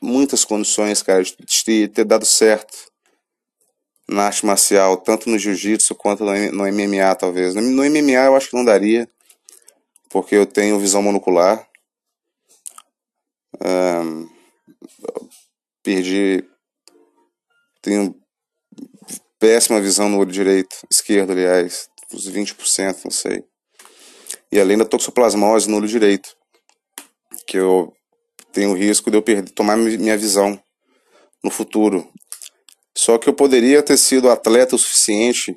muitas condições, cara, de ter, ter dado certo na arte marcial, tanto no jiu-jitsu quanto no MMA, talvez. No MMA eu acho que não daria, porque eu tenho visão monocular. Um, perdi. Tenho péssima visão no olho direito, esquerdo, aliás, uns 20%, não sei. E além da toxoplasmose no olho direito, que eu tenho risco de eu perder, tomar minha visão no futuro. Só que eu poderia ter sido atleta o suficiente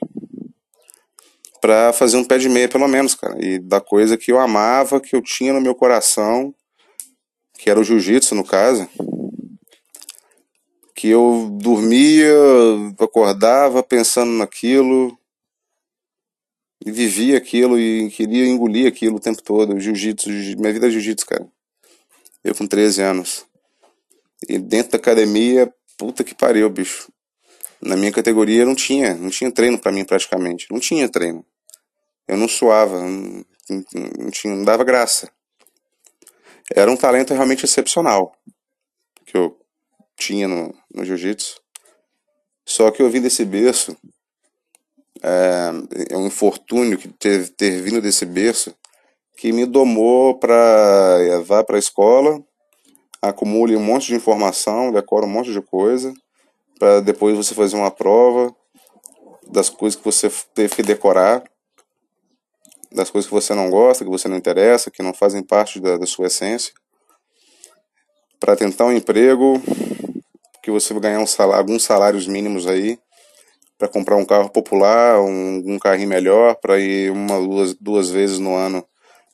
para fazer um pé de meia, pelo menos, cara. E da coisa que eu amava, que eu tinha no meu coração, que era o jiu-jitsu, no caso. Que eu dormia, acordava pensando naquilo. E vivia aquilo e queria engolir aquilo o tempo todo. Jiu-jitsu, jiu minha vida é jiu-jitsu, cara. Eu com 13 anos. E dentro da academia, puta que pariu, bicho. Na minha categoria não tinha, não tinha treino para mim praticamente. Não tinha treino. Eu não suava, não, não, tinha, não dava graça. Era um talento realmente excepcional que eu tinha no, no jiu-jitsu. Só que eu vim desse berço, é, é um infortúnio que ter, ter vindo desse berço que me domou para levar para a escola, acumule um monte de informação, decora um monte de coisa, para depois você fazer uma prova das coisas que você teve que decorar, das coisas que você não gosta, que você não interessa, que não fazem parte da, da sua essência, para tentar um emprego que você vai ganhar um salário, alguns salários mínimos aí para comprar um carro popular, um, um carrinho melhor, para ir uma duas, duas vezes no ano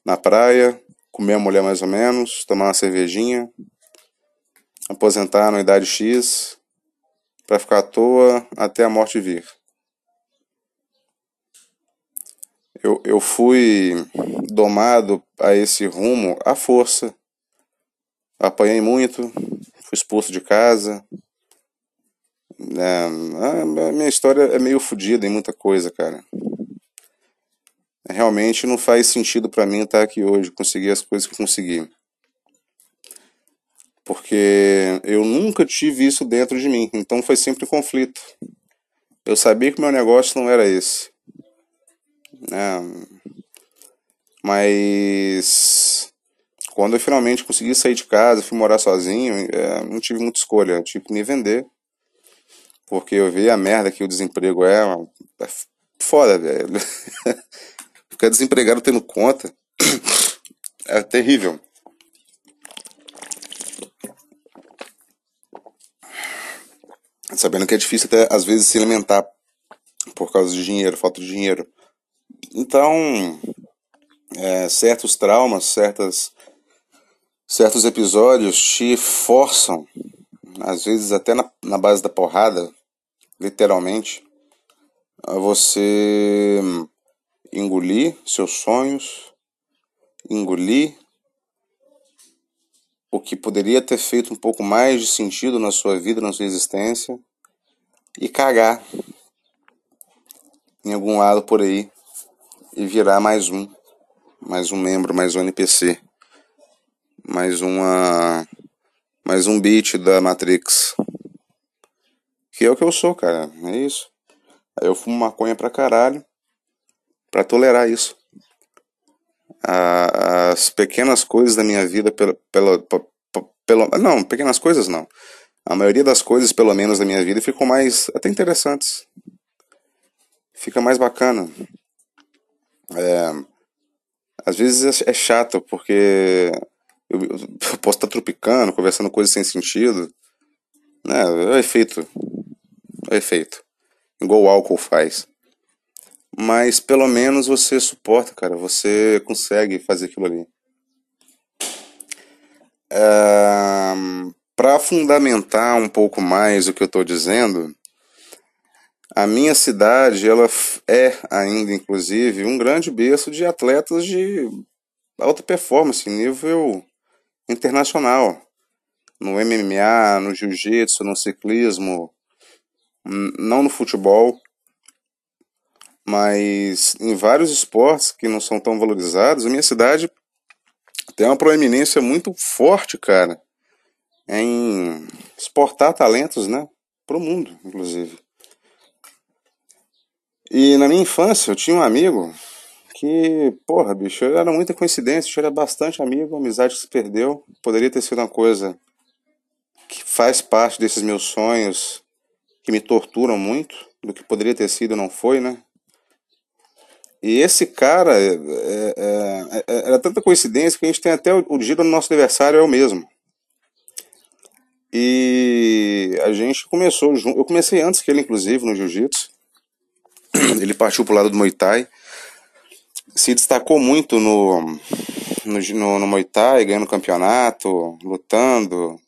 na praia, comer a mulher mais ou menos, tomar uma cervejinha, aposentar na idade X, para ficar à toa até a morte vir. Eu, eu fui domado a esse rumo à força. Apanhei muito, fui expulso de casa. É, a minha história é meio fodida em muita coisa, cara. Realmente não faz sentido para mim estar aqui hoje, conseguir as coisas que consegui. Porque eu nunca tive isso dentro de mim, então foi sempre conflito. Eu sabia que meu negócio não era esse. É, mas quando eu finalmente consegui sair de casa, fui morar sozinho, é, não tive muita escolha, eu tive que me vender. Porque eu vi a merda que o desemprego é. É foda, velho. Ficar desempregado tendo conta é terrível. Sabendo que é difícil até às vezes se alimentar por causa de dinheiro, falta de dinheiro. Então, é, certos traumas, certas certos episódios te forçam, às vezes até na, na base da porrada, literalmente, a você engolir seus sonhos, engolir o que poderia ter feito um pouco mais de sentido na sua vida, na sua existência, e cagar em algum lado por aí e virar mais um, mais um membro, mais um NPC mais uma mais um beat da Matrix. Que é o que eu sou, cara. É isso. Aí eu fumo maconha pra caralho pra tolerar isso. As pequenas coisas da minha vida pela, pela, pela, não, pequenas coisas não. A maioria das coisas, pelo menos da minha vida, ficam mais até interessantes. Fica mais bacana. É, às vezes é, é chato porque eu, eu posso estar tropicando, conversando coisas sem sentido. Né? É o efeito. É o efeito. Igual o álcool faz. Mas pelo menos você suporta, cara. Você consegue fazer aquilo ali. É, Para fundamentar um pouco mais o que eu estou dizendo, a minha cidade ela é ainda, inclusive, um grande berço de atletas de alta performance, nível internacional. No MMA, no jiu-jitsu, no ciclismo, não no futebol, mas em vários esportes que não são tão valorizados, a minha cidade tem uma proeminência muito forte, cara, em exportar talentos, né, para o mundo, inclusive. E na minha infância eu tinha um amigo que, porra, bicho, era muita coincidência, eu era bastante amigo, amizade que se perdeu. Poderia ter sido uma coisa que faz parte desses meus sonhos, que me torturam muito, do que poderia ter sido não foi, né? E esse cara, é, é, é, era tanta coincidência que a gente tem até o, o dia do nosso aniversário é o mesmo. E a gente começou, eu comecei antes que ele, inclusive, no jiu-jitsu. Ele partiu pro lado do Muay Thai se destacou muito no, no, no, no Muay Thai, ganhando campeonato, lutando.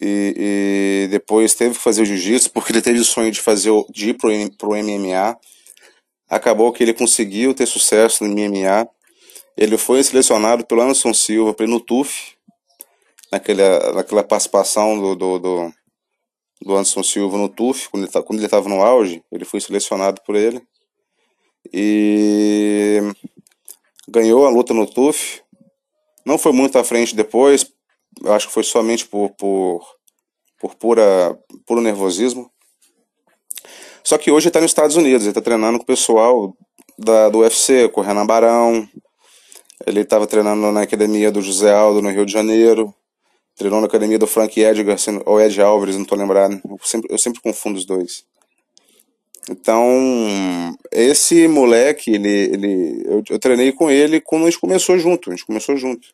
E, e depois teve que fazer o jiu-jitsu porque ele teve o sonho de fazer de ir pro, pro MMA. Acabou que ele conseguiu ter sucesso no MMA. Ele foi selecionado pelo Anderson Silva para no TUF, naquela, naquela participação do, do, do, do Anderson Silva no TUF, quando ele tá, estava no auge, ele foi selecionado por ele. E ganhou a luta no TUF. Não foi muito à frente depois, acho que foi somente por, por, por pura, puro nervosismo. Só que hoje está nos Estados Unidos, ele está treinando com o pessoal da, do UFC, com o Renan Barão. Ele estava treinando na academia do José Aldo, no Rio de Janeiro. Treinou na academia do Frank Edgar, ou Ed Alvarez, não estou lembrado. Eu sempre, eu sempre confundo os dois. Então, esse moleque, ele, ele, eu, eu treinei com ele quando a gente começou junto. A gente começou junto.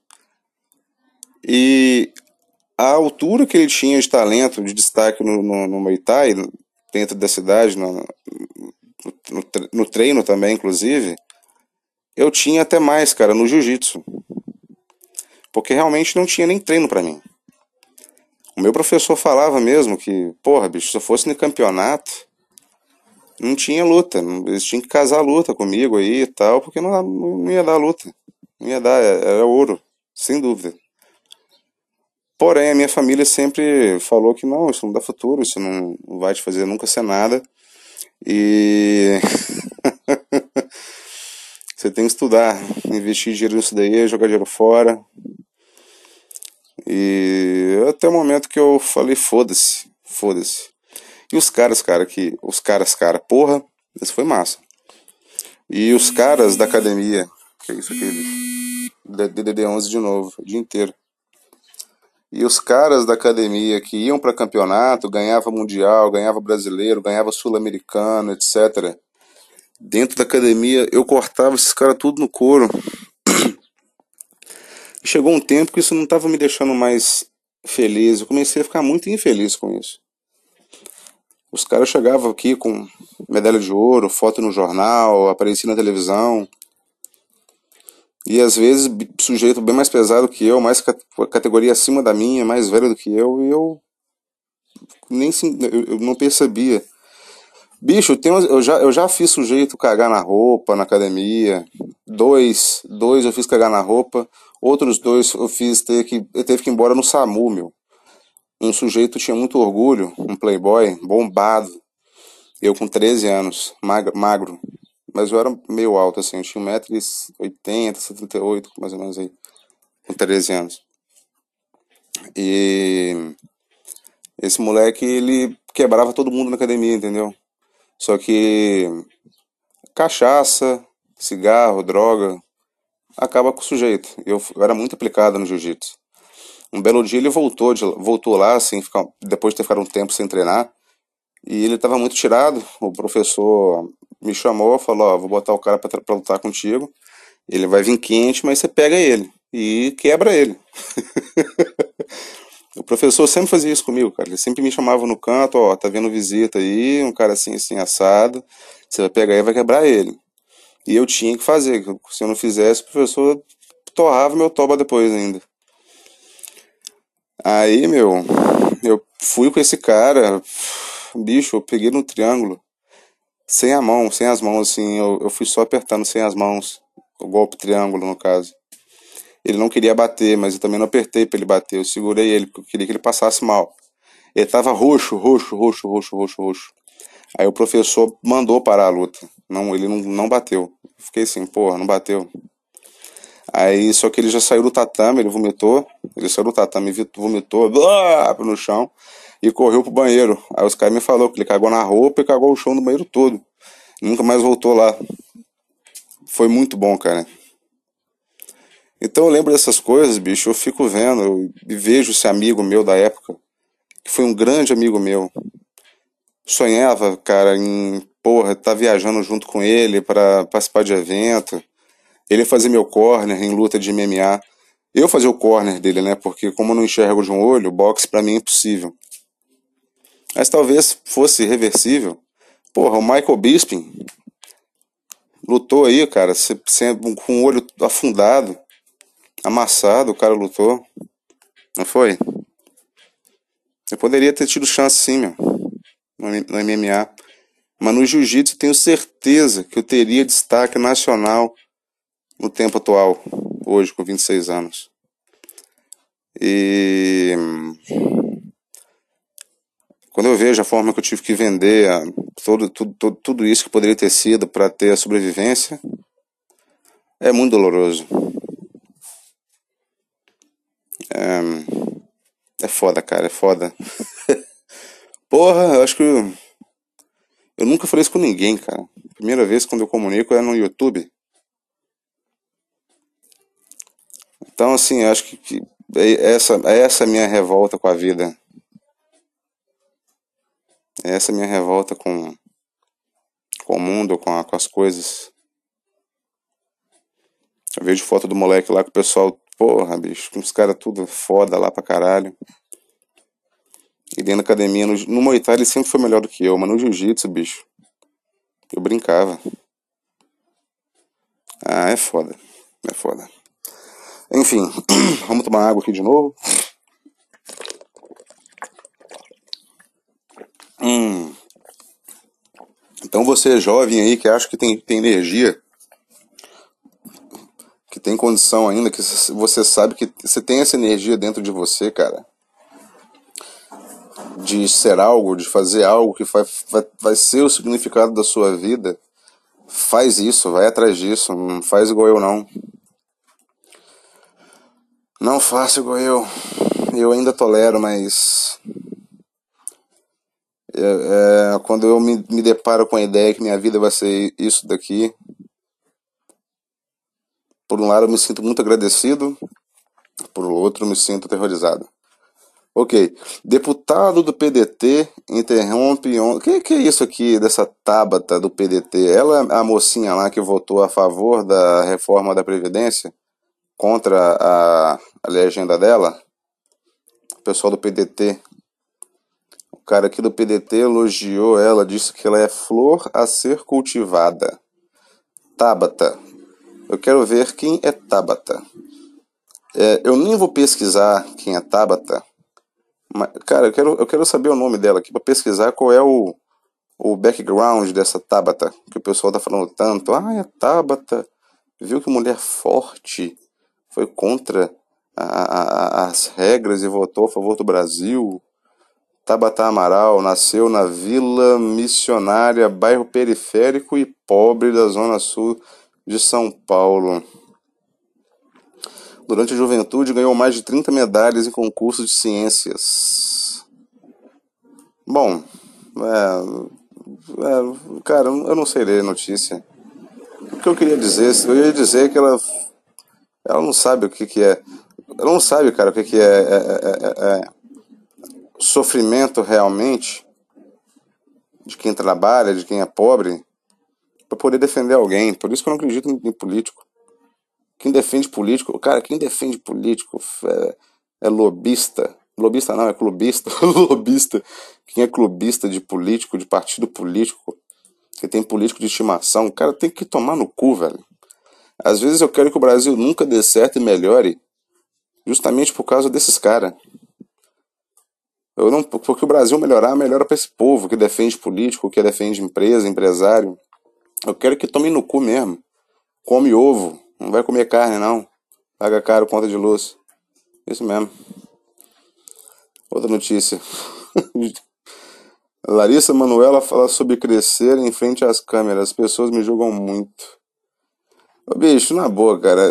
E a altura que ele tinha de talento, de destaque no, no, no Muay Thai, dentro da cidade, no, no, no treino também, inclusive, eu tinha até mais, cara, no jiu-jitsu. Porque realmente não tinha nem treino para mim. O meu professor falava mesmo que, porra, bicho, se eu fosse no campeonato, não tinha luta. Eles tinham que casar a luta comigo aí e tal, porque não, não ia dar luta. Não ia dar, era ouro, sem dúvida. Porém, a minha família sempre falou que não, isso não dá futuro, isso não vai te fazer nunca ser nada. E você tem que estudar, investir dinheiro nisso daí, jogar dinheiro fora. E até o momento que eu falei, foda-se, foda-se. E os caras, cara, que. Os caras, cara, porra, isso foi massa. E os caras da academia, que é isso aqui, DDD11 de novo, o dia inteiro. E os caras da academia que iam para campeonato, ganhava mundial, ganhava brasileiro, ganhava sul-americano, etc. Dentro da academia eu cortava esses caras tudo no couro. Chegou um tempo que isso não estava me deixando mais feliz. Eu comecei a ficar muito infeliz com isso. Os caras chegavam aqui com medalha de ouro, foto no jornal, aparecia na televisão. E às vezes sujeito bem mais pesado que eu, mais categoria acima da minha, mais velho do que eu, e eu nem eu não percebia. Bicho, tem, eu, já, eu já fiz sujeito cagar na roupa na academia. Dois, dois eu fiz cagar na roupa. Outros dois eu fiz ter que, eu teve que ir embora no SAMU, meu. Um sujeito tinha muito orgulho, um playboy, bombado. Eu com 13 anos, magro, mas eu era meio alto, assim, eu tinha 1,80m, 78 mais ou menos aí, com 13 anos. E esse moleque, ele quebrava todo mundo na academia, entendeu? Só que cachaça, cigarro, droga, acaba com o sujeito. Eu, eu era muito aplicado no jiu-jitsu. Um belo dia ele voltou, de, voltou lá, assim, depois de ter ficado um tempo sem treinar, e ele estava muito tirado. O professor me chamou, falou: Ó, vou botar o cara para lutar contigo. Ele vai vir quente, mas você pega ele e quebra ele. o professor sempre fazia isso comigo, cara. Ele sempre me chamava no canto: Ó, tá vendo visita aí, um cara assim, assim, assado. Você vai pegar e vai quebrar ele. E eu tinha que fazer. Se eu não fizesse, o professor torrava meu toba depois ainda. Aí, meu, eu fui com esse cara, bicho, eu peguei no triângulo sem a mão, sem as mãos, assim, eu, eu fui só apertando sem as mãos, o golpe triângulo, no caso. Ele não queria bater, mas eu também não apertei para ele bater, eu segurei ele, porque eu queria que ele passasse mal. Ele tava roxo, roxo, roxo, roxo, roxo, roxo. Aí o professor mandou parar a luta. Não, ele não, não bateu. Fiquei assim, porra, não bateu. Aí, só que ele já saiu do tatame, ele vomitou. Ele saiu do tatame, vomitou, blá, no chão e correu pro banheiro. Aí os caras me falaram que ele cagou na roupa e cagou o chão do banheiro todo. Nunca mais voltou lá. Foi muito bom, cara. Então eu lembro dessas coisas, bicho, eu fico vendo e vejo esse amigo meu da época, que foi um grande amigo meu. Sonhava, cara, em, porra, estar tá viajando junto com ele para participar de evento. Ele fazer meu corner em luta de MMA. Eu fazer o corner dele, né? Porque como eu não enxergo de um olho, boxe para mim é impossível. Mas talvez fosse reversível. Porra, o Michael Bisping lutou aí, cara, com o olho afundado, amassado, o cara lutou. Não foi? Eu poderia ter tido chance sim, meu, no MMA. Mas no jiu-jitsu tenho certeza que eu teria destaque nacional no tempo atual, hoje com 26 anos. E quando eu vejo a forma que eu tive que vender todo, tudo, tudo isso que poderia ter sido para ter a sobrevivência, é muito doloroso. É, é foda, cara, é foda. Porra, eu acho que eu, eu nunca falei isso com ninguém, cara. Primeira vez quando eu comunico é no YouTube. Então, assim, acho que, que é essa, é essa minha revolta com a vida. É essa minha revolta com, com o mundo, com, a, com as coisas. Eu vejo foto do moleque lá com o pessoal, porra, bicho, com os caras tudo foda lá pra caralho. E dentro da academia, no, no Muay Thai ele sempre foi melhor do que eu, mas no Jiu-Jitsu, bicho, eu brincava. Ah, é foda. É foda. Enfim, vamos tomar água aqui de novo. Hum. Então você jovem aí que acha que tem, tem energia, que tem condição ainda, que você sabe que você tem essa energia dentro de você, cara. De ser algo, de fazer algo que vai, vai, vai ser o significado da sua vida. Faz isso, vai atrás disso, não faz igual eu não. Não faço igual eu. Eu ainda tolero, mas. É, é, quando eu me, me deparo com a ideia que minha vida vai ser isso daqui. Por um lado, eu me sinto muito agradecido, por outro, me sinto aterrorizado. Ok. Deputado do PDT interrompe. O que, que é isso aqui dessa Tabata do PDT? Ela é a mocinha lá que votou a favor da reforma da Previdência? Contra a a legenda dela, o pessoal do PDT, o cara aqui do PDT elogiou ela, disse que ela é flor a ser cultivada. Tabata. Eu quero ver quem é Tabata. É, eu nem vou pesquisar quem é Tabata. Mas, cara, eu quero, eu quero saber o nome dela aqui para pesquisar qual é o, o background dessa Tabata. Que o pessoal tá falando tanto. Ah, é Tabata. Viu que mulher forte. Foi contra a, as regras e votou a favor do Brasil. Tabata Amaral nasceu na Vila Missionária, bairro periférico e pobre da Zona Sul de São Paulo. Durante a juventude, ganhou mais de 30 medalhas em concursos de ciências. Bom, é, é, cara, eu não sei ler notícia. O que eu queria dizer? Eu ia dizer que ela, ela não sabe o que, que é ela não sabe, cara, o que, que é, é, é, é sofrimento realmente de quem trabalha, de quem é pobre, para poder defender alguém. Por isso que eu não acredito em, em político. Quem defende político, cara, quem defende político é, é lobista. Lobista não, é clubista. lobista. Quem é clubista de político, de partido político, que tem político de estimação, o cara tem que tomar no cu, velho. Às vezes eu quero que o Brasil nunca dê certo e melhore justamente por causa desses caras. Eu não, porque o Brasil melhorar, melhora para esse povo que defende político, que defende empresa, empresário. Eu quero que tome no cu mesmo. Come ovo, não vai comer carne não. Paga caro conta de luz. Isso mesmo. Outra notícia. Larissa Manuela fala sobre crescer em frente às câmeras. As pessoas me julgam muito. Bicho, na boa, cara.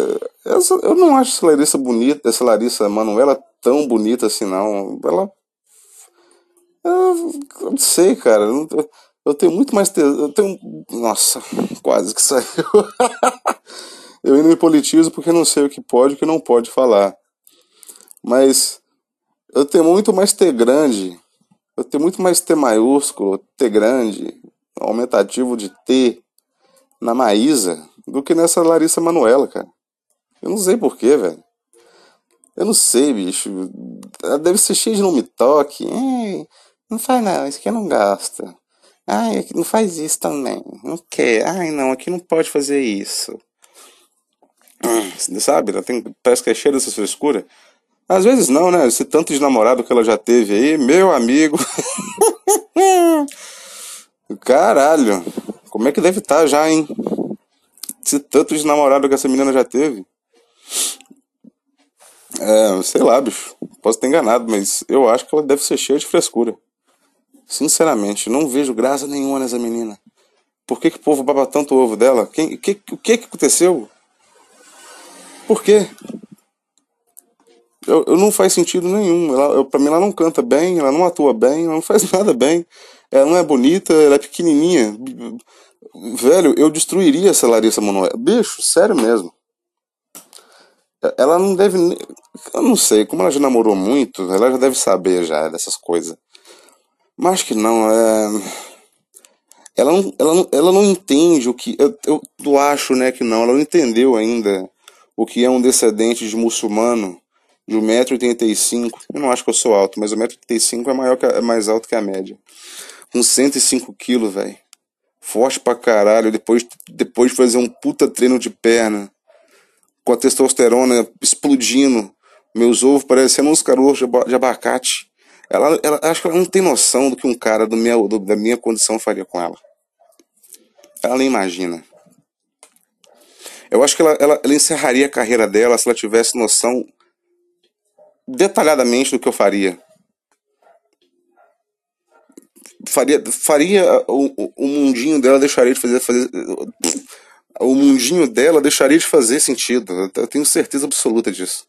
Essa, eu não acho essa Larissa bonita, essa Larissa Manuela tão bonita assim, não. Ela. Eu, eu não sei, cara. Eu, eu tenho muito mais. Te... Eu tenho. Nossa, quase que saiu. eu ainda me politizo porque não sei o que pode e o que não pode falar. Mas. Eu tenho muito mais T grande. Eu tenho muito mais T maiúsculo, T grande, aumentativo de T na Maísa do que nessa Larissa Manuela, cara. Eu não sei porquê, velho. Eu não sei, bicho. Ela deve ser cheia de nome toque. É, não faz não, isso aqui não gasta. Ai, não faz isso também. Não quer. Ai, não, aqui não pode fazer isso. Sabe? Ela tem, parece que é cheia dessa frescura. Às vezes não, né? Esse tanto de namorado que ela já teve aí, meu amigo. Caralho, como é que deve estar já, hein? Se tanto de namorado que essa menina já teve. É, sei lá, bicho. Posso ter enganado, mas eu acho que ela deve ser cheia de frescura. Sinceramente, não vejo graça nenhuma nessa menina. Por que, que o povo baba tanto o ovo dela? Quem, que, o que, que aconteceu? Por quê? Eu, eu não faz sentido nenhum. Ela, eu, pra mim, ela não canta bem, ela não atua bem, ela não faz nada bem. Ela não é bonita, ela é pequenininha. Velho, eu destruiria essa Larissa Manoela. Bicho, sério mesmo. Ela não deve. Eu não sei, como ela já namorou muito, ela já deve saber já dessas coisas. Mas que não, é. Ela não, ela não, ela não entende o que. Eu, eu, eu acho, né, que não. Ela não entendeu ainda o que é um descendente de muçulmano de 1,85m. Eu não acho que eu sou alto, mas 1,85m é, maior que é mais alto que a média. Com 105 quilos, velho. Forte pra caralho. Depois, depois de fazer um puta treino de perna. Com a testosterona explodindo. Meus ovos parecendo uns caroços de abacate. Ela, ela, acho que ela não tem noção do que um cara do meu, do, da minha condição faria com ela. Ela nem imagina. Eu acho que ela, ela, ela encerraria a carreira dela se ela tivesse noção detalhadamente do que eu faria. Faria, faria o, o mundinho dela deixaria de fazer, fazer o mundinho dela deixaria de fazer sentido. Eu tenho certeza absoluta disso.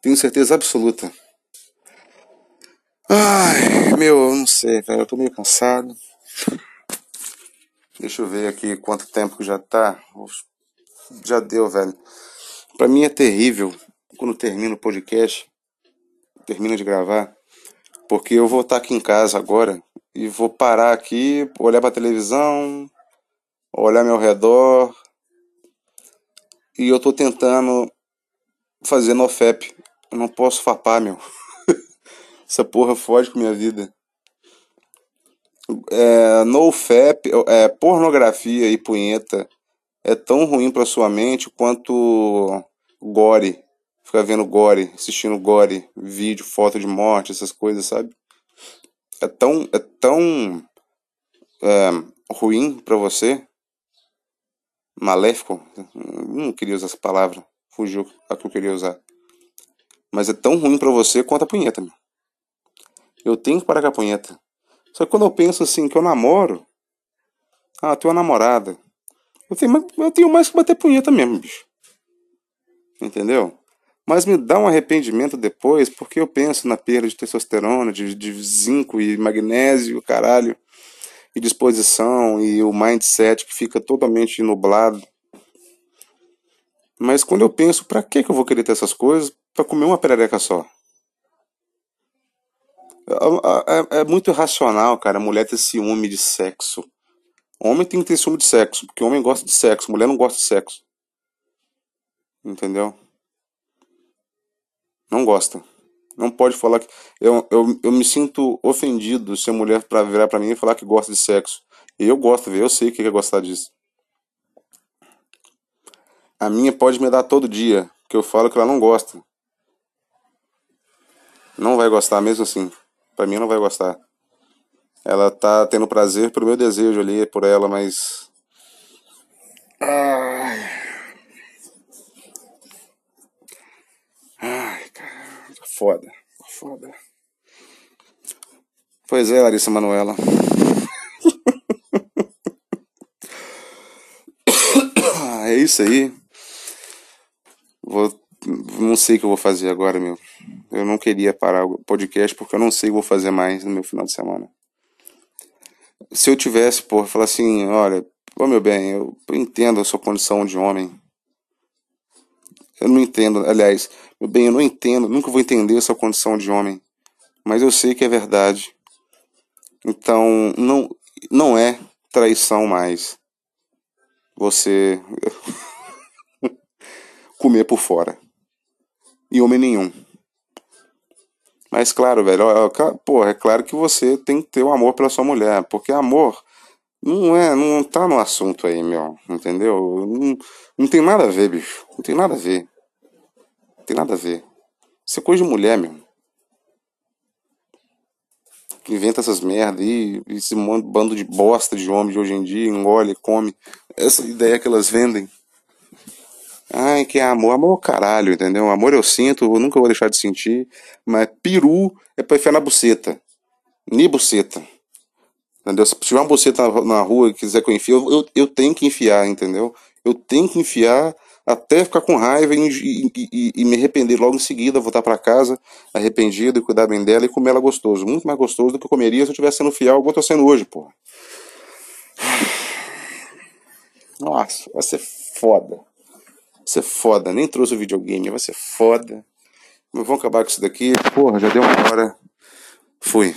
Tenho certeza absoluta. Ai, meu, eu não sei, velho. Eu tô meio cansado. Deixa eu ver aqui quanto tempo que já tá. Já deu, velho. Pra mim é terrível quando termina o podcast, termina de gravar, porque eu vou estar aqui em casa agora e vou parar aqui, olhar pra televisão, olhar meu redor. E eu tô tentando fazer no FEP. Eu não posso fapar, meu. Essa porra fode com minha vida. É, NoFap, é, pornografia e punheta é tão ruim pra sua mente quanto gore. Ficar vendo gore, assistindo gore, vídeo, foto de morte, essas coisas, sabe? É tão, é tão é, ruim pra você. Maléfico. Não queria usar essa palavra. Fugiu a que eu queria usar. Mas é tão ruim pra você quanto a punheta, meu. Eu tenho que parar com a punheta. Só que quando eu penso assim, que eu namoro. Ah, tenho uma namorada. Eu tenho, eu tenho mais que bater punheta mesmo, bicho. Entendeu? Mas me dá um arrependimento depois, porque eu penso na perda de testosterona, de, de zinco e magnésio, caralho, e disposição, e o mindset que fica totalmente nublado. Mas quando eu penso, pra que eu vou querer ter essas coisas? Pra comer uma perereca só. É, é, é, muito irracional, cara, a mulher ter ciúme de sexo. Homem tem que ter ciúme de sexo, porque homem gosta de sexo, mulher não gosta de sexo. Entendeu? Não gosta. Não pode falar que. Eu, eu, eu me sinto ofendido se a mulher pra virar pra mim e falar que gosta de sexo. E eu gosto, eu sei que é gostar disso. A minha pode me dar todo dia, que eu falo que ela não gosta. Não vai gostar mesmo assim. Pra mim não vai gostar. Ela tá tendo prazer pelo meu desejo ali por ela, mas. Ai, cara. Tá foda. Foda. Pois é, Larissa Manuela. é isso aí. Vou. Não sei o que eu vou fazer agora, meu. Eu não queria parar o podcast porque eu não sei o que vou fazer mais no meu final de semana. Se eu tivesse, porra, falar assim, olha, ô meu bem, eu entendo a sua condição de homem. Eu não entendo, aliás, meu bem, eu não entendo, nunca vou entender a sua condição de homem. Mas eu sei que é verdade. Então, não, não é traição mais você comer por fora. E homem nenhum. Mas claro, velho, porra, é claro que você tem que ter o um amor pela sua mulher, porque amor não é, não tá no assunto aí, meu, entendeu? Não, não tem nada a ver, bicho. Não tem nada a ver. Não tem nada a ver. Isso é coisa de mulher, meu. inventa essas merda aí, esse bando de bosta de homem de hoje em dia, engole, come. Essa ideia que elas vendem. Ai, que amor. Amor é o caralho, entendeu? Amor eu sinto, eu nunca vou deixar de sentir. Mas peru é pra enfiar na buceta. Ni buceta. Entendeu? Se tiver uma buceta na, na rua e quiser que eu enfie, eu, eu, eu, tenho que enfiar, entendeu? Eu tenho que enfiar até ficar com raiva e, e, e, e me arrepender logo em seguida, voltar para casa arrependido e cuidar bem dela e comer ela gostoso. Muito mais gostoso do que eu comeria se eu estivesse sendo fiel, igual eu tô sendo hoje, porra. Nossa, vai ser foda. Vai ser foda. Nem trouxe o videogame, vai ser foda. Mas vamos acabar com isso daqui. Porra, já deu uma hora. Fui.